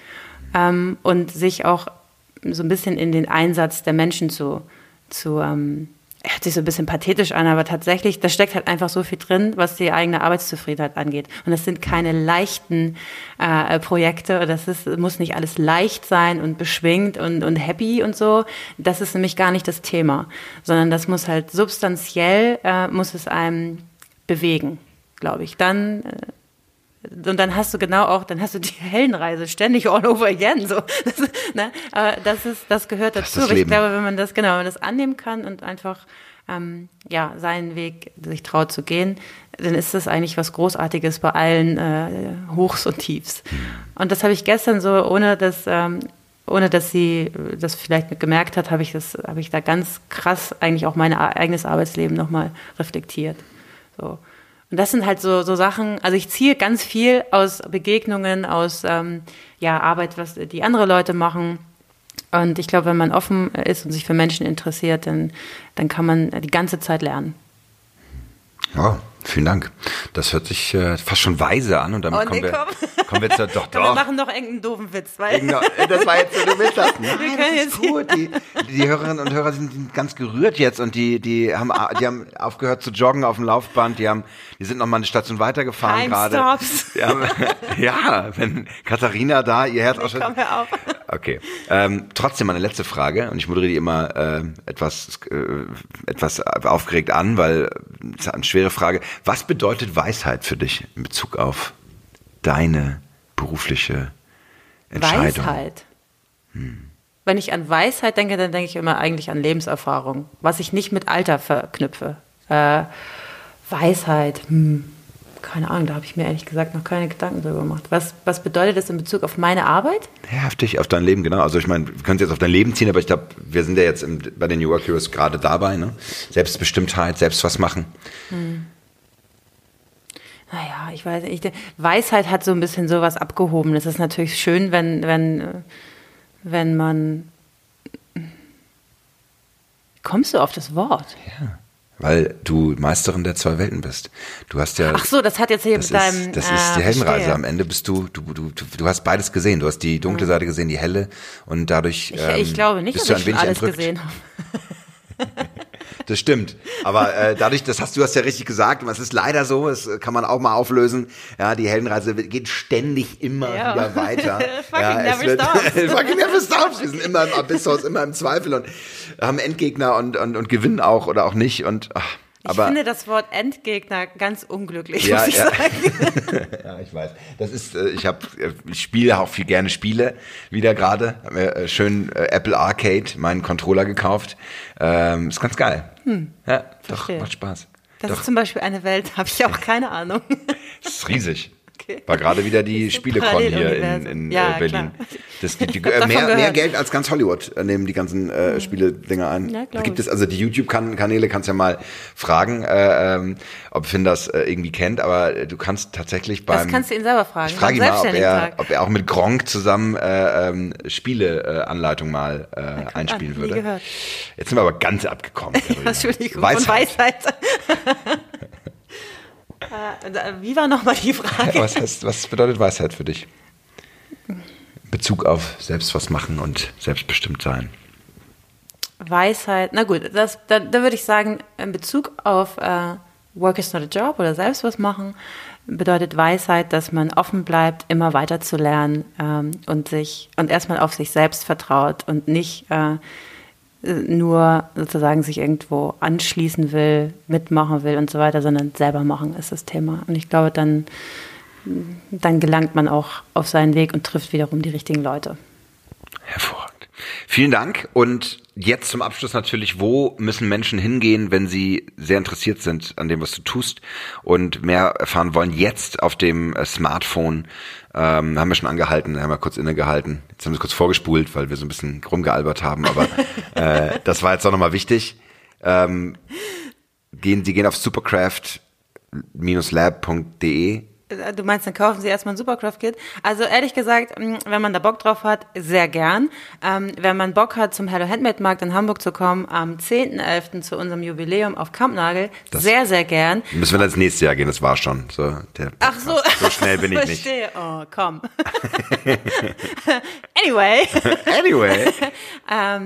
ähm, und sich auch so ein bisschen in den Einsatz der Menschen zu, zu ähm, hört sich so ein bisschen pathetisch an, aber tatsächlich, da steckt halt einfach so viel drin, was die eigene Arbeitszufriedenheit angeht. Und das sind keine leichten äh, Projekte. Das ist, muss nicht alles leicht sein und beschwingt und, und happy und so. Das ist nämlich gar nicht das Thema, sondern das muss halt substanziell, äh, muss es einem bewegen, glaube ich. Dann äh, und dann hast du genau auch, dann hast du die Heldenreise ständig all over again. So. Das, ne? Aber das ist, das gehört dazu. Das ich glaube, wenn man das, genau, wenn man das annehmen kann und einfach ähm, ja, seinen Weg sich traut zu gehen, dann ist das eigentlich was Großartiges bei allen äh, Hochs und Tiefs. Und das habe ich gestern so, ohne dass, ähm, ohne dass sie das vielleicht gemerkt hat, habe ich das, habe ich da ganz krass eigentlich auch mein eigenes Arbeitsleben nochmal reflektiert. So. Und das sind halt so, so Sachen, also ich ziehe ganz viel aus Begegnungen, aus ähm, ja, Arbeit, was die andere Leute machen. Und ich glaube, wenn man offen ist und sich für Menschen interessiert, dann, dann kann man die ganze Zeit lernen. Oh, vielen Dank. Das hört sich äh, fast schon weise an und damit Oh, kommen, nee, wir, komm. kommen wir zu doch Komm, wir doch. machen noch irgendeinen doofen Witz, weil Genau, das war jetzt so, du willst das. Nein, das jetzt ist gut. Die, die Hörerinnen und Hörer sind ganz gerührt jetzt und die, die haben, die haben aufgehört zu joggen auf dem Laufband. Die haben, die sind noch mal eine Station weitergefahren gerade. Ja, wenn Katharina da ihr Herz ausschüttet. komm, hör auf. Okay. Ähm, trotzdem meine letzte Frage und ich moderiere die immer äh, etwas äh, etwas aufgeregt an, weil es ist eine schwere Frage. Was bedeutet Weisheit für dich in Bezug auf deine berufliche Entscheidung? Weisheit. Wenn ich an Weisheit denke, dann denke ich immer eigentlich an Lebenserfahrung, was ich nicht mit Alter verknüpfe. Äh, Weisheit, hm, keine Ahnung, da habe ich mir ehrlich gesagt noch keine Gedanken drüber gemacht. Was, was bedeutet das in Bezug auf meine Arbeit? Ja, auf dich, auf dein Leben, genau. Also ich meine, wir können es jetzt auf dein Leben ziehen, aber ich glaube, wir sind ja jetzt im, bei den New York Heroes gerade dabei, ne? Selbstbestimmtheit, selbst was machen. Naja, ich weiß nicht. Weisheit hat so ein bisschen sowas Abgehobenes. Es ist natürlich schön, wenn, wenn, wenn man. Kommst du auf das Wort? Ja. Weil du Meisterin der zwei Welten bist. Du hast ja. Ach so, das hat jetzt hier mit deinem. das ah, ist die Heldenreise. verstehe. Am Ende bist du, du, du, du, du hast beides gesehen. Du hast die dunkle Seite gesehen, die helle und dadurch. Ich, ähm, ich glaube nicht, bist dass du ich ein wenig alles entrückt. gesehen habe. Das stimmt. Aber äh, dadurch, das hast du hast ja richtig gesagt, es ist leider so, das kann man auch mal auflösen. Ja, die Heldenreise geht ständig immer Ja. wieder weiter. Fucking ja, never wird, stops. fucking never stops. Wir sind immer im Abysshaus, immer im Zweifel und haben Endgegner und, und, und gewinnen auch oder auch nicht. Und ach, Ich aber finde das Wort Endgegner ganz unglücklich, Ja, muss ich ja. sagen. ja, ich weiß. Das ist, äh, ich habe, ich spiele auch viel gerne Spiele wieder gerade. Hab mir äh, schön äh, Apple Arcade meinen Controller gekauft. Ähm, ist ganz geil. Ja, doch, verstehe. macht Spaß. Das doch, ist zum Beispiel eine Welt, habe ich auch keine Ahnung. das ist riesig. Okay. War gerade wieder die Spielecon hier in, in Ja, äh, Berlin. klar. Das, die, die, mehr, mehr. Geld als ganz Hollywood äh, nehmen die ganzen äh, Spiele-Dinger ein. Ja, da gibt es also die YouTube-Kanäle, kannst ja mal fragen, äh, ähm, ob Finn das äh, irgendwie kennt, aber äh, du kannst tatsächlich beim Das kannst du ihn selber fragen. ich frage ihn mal, ob er, ob er auch mit Gronk zusammen äh, ähm, Spiele-Anleitung mal äh, einspielen nie würde. Jetzt sind wir aber ganz abgekommen. Entschuldigung, von Weisheit. Äh, Wie war nochmal die Frage? Was, heißt, was bedeutet Weisheit für dich? In Bezug auf selbst was machen und selbstbestimmt sein. Weisheit, na gut, das, da, da würde ich sagen, in Bezug auf äh, Work is not a job oder selbst was machen, bedeutet Weisheit, dass man offen bleibt, immer weiter zu lernen ähm, und sich und erstmal auf sich selbst vertraut und nicht äh, nur sozusagen sich irgendwo anschließen will, mitmachen will und so weiter, sondern selber machen ist das Thema. Und ich glaube, dann, dann gelangt man auch auf seinen Weg und trifft wiederum die richtigen Leute. Hervorragend. Vielen Dank. Und jetzt zum Abschluss natürlich, wo müssen Menschen hingehen, wenn sie sehr interessiert sind an dem, was du tust und mehr erfahren wollen? Jetzt auf dem äh, Smartphone ähm, haben wir schon angehalten, haben wir kurz innegehalten. Jetzt haben wir es kurz vorgespult, weil wir so ein bisschen rumgealbert haben, aber äh, das war jetzt auch nochmal wichtig. Ähm, gehen, Sie gehen auf supercraft-lab.de Du meinst, dann kaufen Sie erstmal ein Supercraft-Kit? Also ehrlich gesagt, mh, wenn man da Bock drauf hat, sehr gern. Ähm, wenn man Bock hat, zum Hello Handmade Markt in Hamburg zu kommen, am 10.11. zu unserem Jubiläum auf Kampnagel, Das- sehr, sehr gern. Müssen wir dann ins nächste Jahr gehen, das war schon. So, Ach so. So schnell bin ich nicht. Verstehe. Oh, komm. anyway. Anyway.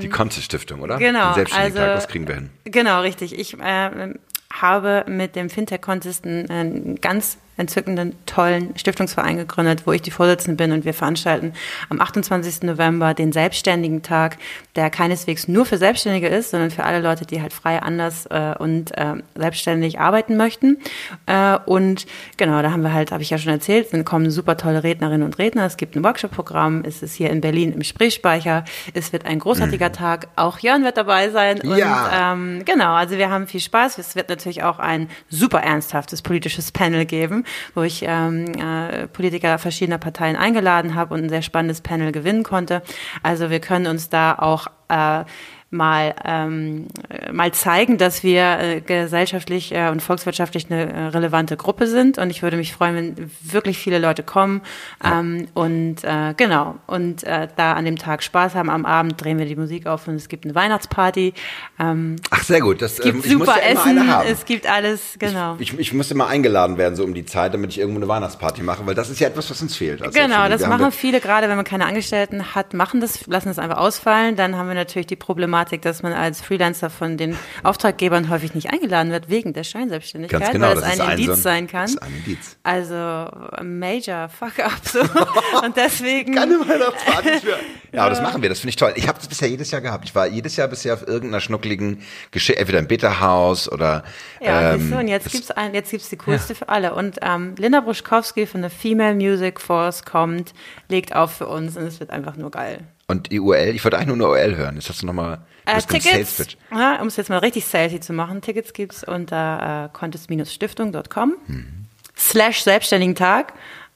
Die Konze-Stiftung, oder? Ähm, Genau, Den Selbstständigen-Tag, also- das kriegen wir hin. Genau, richtig. Ich äh, habe mit dem Fintech-Contest einen ganz entzückenden, tollen Stiftungsverein gegründet, wo ich die Vorsitzende bin und wir veranstalten am 28. November den Selbstständigen Tag, der keineswegs nur für Selbstständige ist, sondern für alle Leute, die halt frei, anders äh, und äh, selbstständig arbeiten möchten. Äh, und genau, da haben wir halt, habe ich ja schon erzählt, dann kommen super tolle Rednerinnen und Redner. Es gibt ein Workshop-Programm, es ist hier in Berlin im Sprichspeicher. Es wird ein großartiger Tag. Auch Jörn wird dabei sein. Und, Ja. ähm, genau, also wir haben viel Spaß. Es wird natürlich auch ein super ernsthaftes politisches Panel geben, wo ich ähm, äh, Politiker verschiedener Parteien eingeladen habe und ein sehr spannendes Panel gewinnen konnte. Also wir können uns da auch äh, mal, ähm, mal zeigen, dass wir äh, gesellschaftlich äh, und volkswirtschaftlich eine äh, relevante Gruppe sind. Und ich würde mich freuen, wenn wirklich viele Leute kommen ähm, und äh, genau und äh, da an dem Tag Spaß haben. Am Abend drehen wir die Musik auf und es gibt eine Weihnachtsparty. Ähm, Ach sehr gut, das, es gibt ähm, super ja Essen, es gibt alles, genau. Ich, ich, ich musste mal eingeladen werden so um die Zeit, damit ich irgendwo eine Weihnachtsparty mache, weil das ist ja etwas, was uns fehlt. Genau, das machen viele, gerade wenn man keine Angestellten hat, machen das, lassen das einfach ausfallen. Dann haben wir natürlich die Problematik, dass man als Freelancer von den Auftraggebern häufig nicht eingeladen wird wegen der Scheinselbstständigkeit, Ganz genau, weil das, das ein, Indiz so sein kann. Das ist ein Indiz. Also Major Fuck up so. und deswegen keine Weihnachtspartys mehr. Ja, aber das machen wir, das finde ich toll. Ich habe das bisher jedes Jahr gehabt. Ich war jedes Jahr bisher auf irgendeiner schnuckligen Geschichte, entweder im Bitterhaus oder Ja, ähm, und jetzt gibt's ein, jetzt gibt's die coolste ja. für alle und ähm, Linda Bruschkowski von der Female Music Force kommt, legt auf für uns und es wird einfach nur geil. Und die URL, ich wollte eigentlich nur eine URL hören. Jetzt hast du nochmal äh, Tickets, ja, um es jetzt mal richtig salesy zu machen, Tickets gibt's unter äh, contest-stiftung.com hm. slash selbstständigen Tag.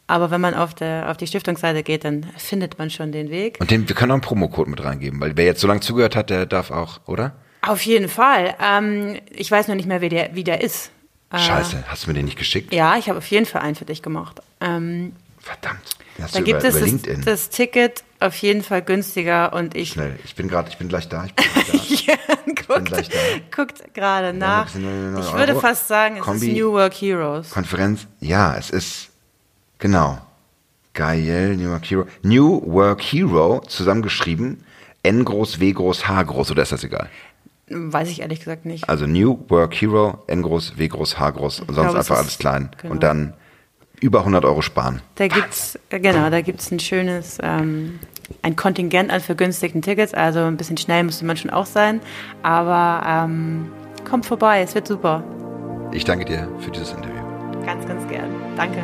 Aber wenn man auf, der, auf die Stiftungsseite geht, dann findet man schon den Weg. Und den, wir können auch einen Promocode mit reingeben, weil wer jetzt so lange zugehört hat, der darf auch, oder? Auf jeden Fall. Ähm, ich weiß nur nicht mehr, wie der, wie der ist. Äh, Scheiße, hast du mir den nicht geschickt? Ja, ich habe auf jeden Fall einen für dich gemacht. Ähm, Verdammt. Da gibt über, es über das, das, Ticket auf jeden Fall günstiger und ich. Schnell, ich bin gerade, ich bin gleich da. Ich bin gleich da. ja, guckt, guckt gerade nach. Ich würde fast sagen, es Kombi, ist New Work Heroes. Konferenz, ja, es ist genau. Geil, New Work Hero. New Work Hero, zusammengeschrieben, N groß, W groß, H groß, oder ist das egal? Weiß ich ehrlich gesagt nicht. Also New Work Hero, N groß, W groß, H groß, und sonst glaube, einfach alles klein. Genau. Und dann über 100 Euro sparen. Da gibt es äh, genau, ein schönes ähm, ein Kontingent an vergünstigten Tickets, also ein bisschen schnell müsste man schon auch sein, aber ähm, kommt vorbei, es wird super. Ich danke dir für dieses Interview. Ganz, ganz gern. Danke.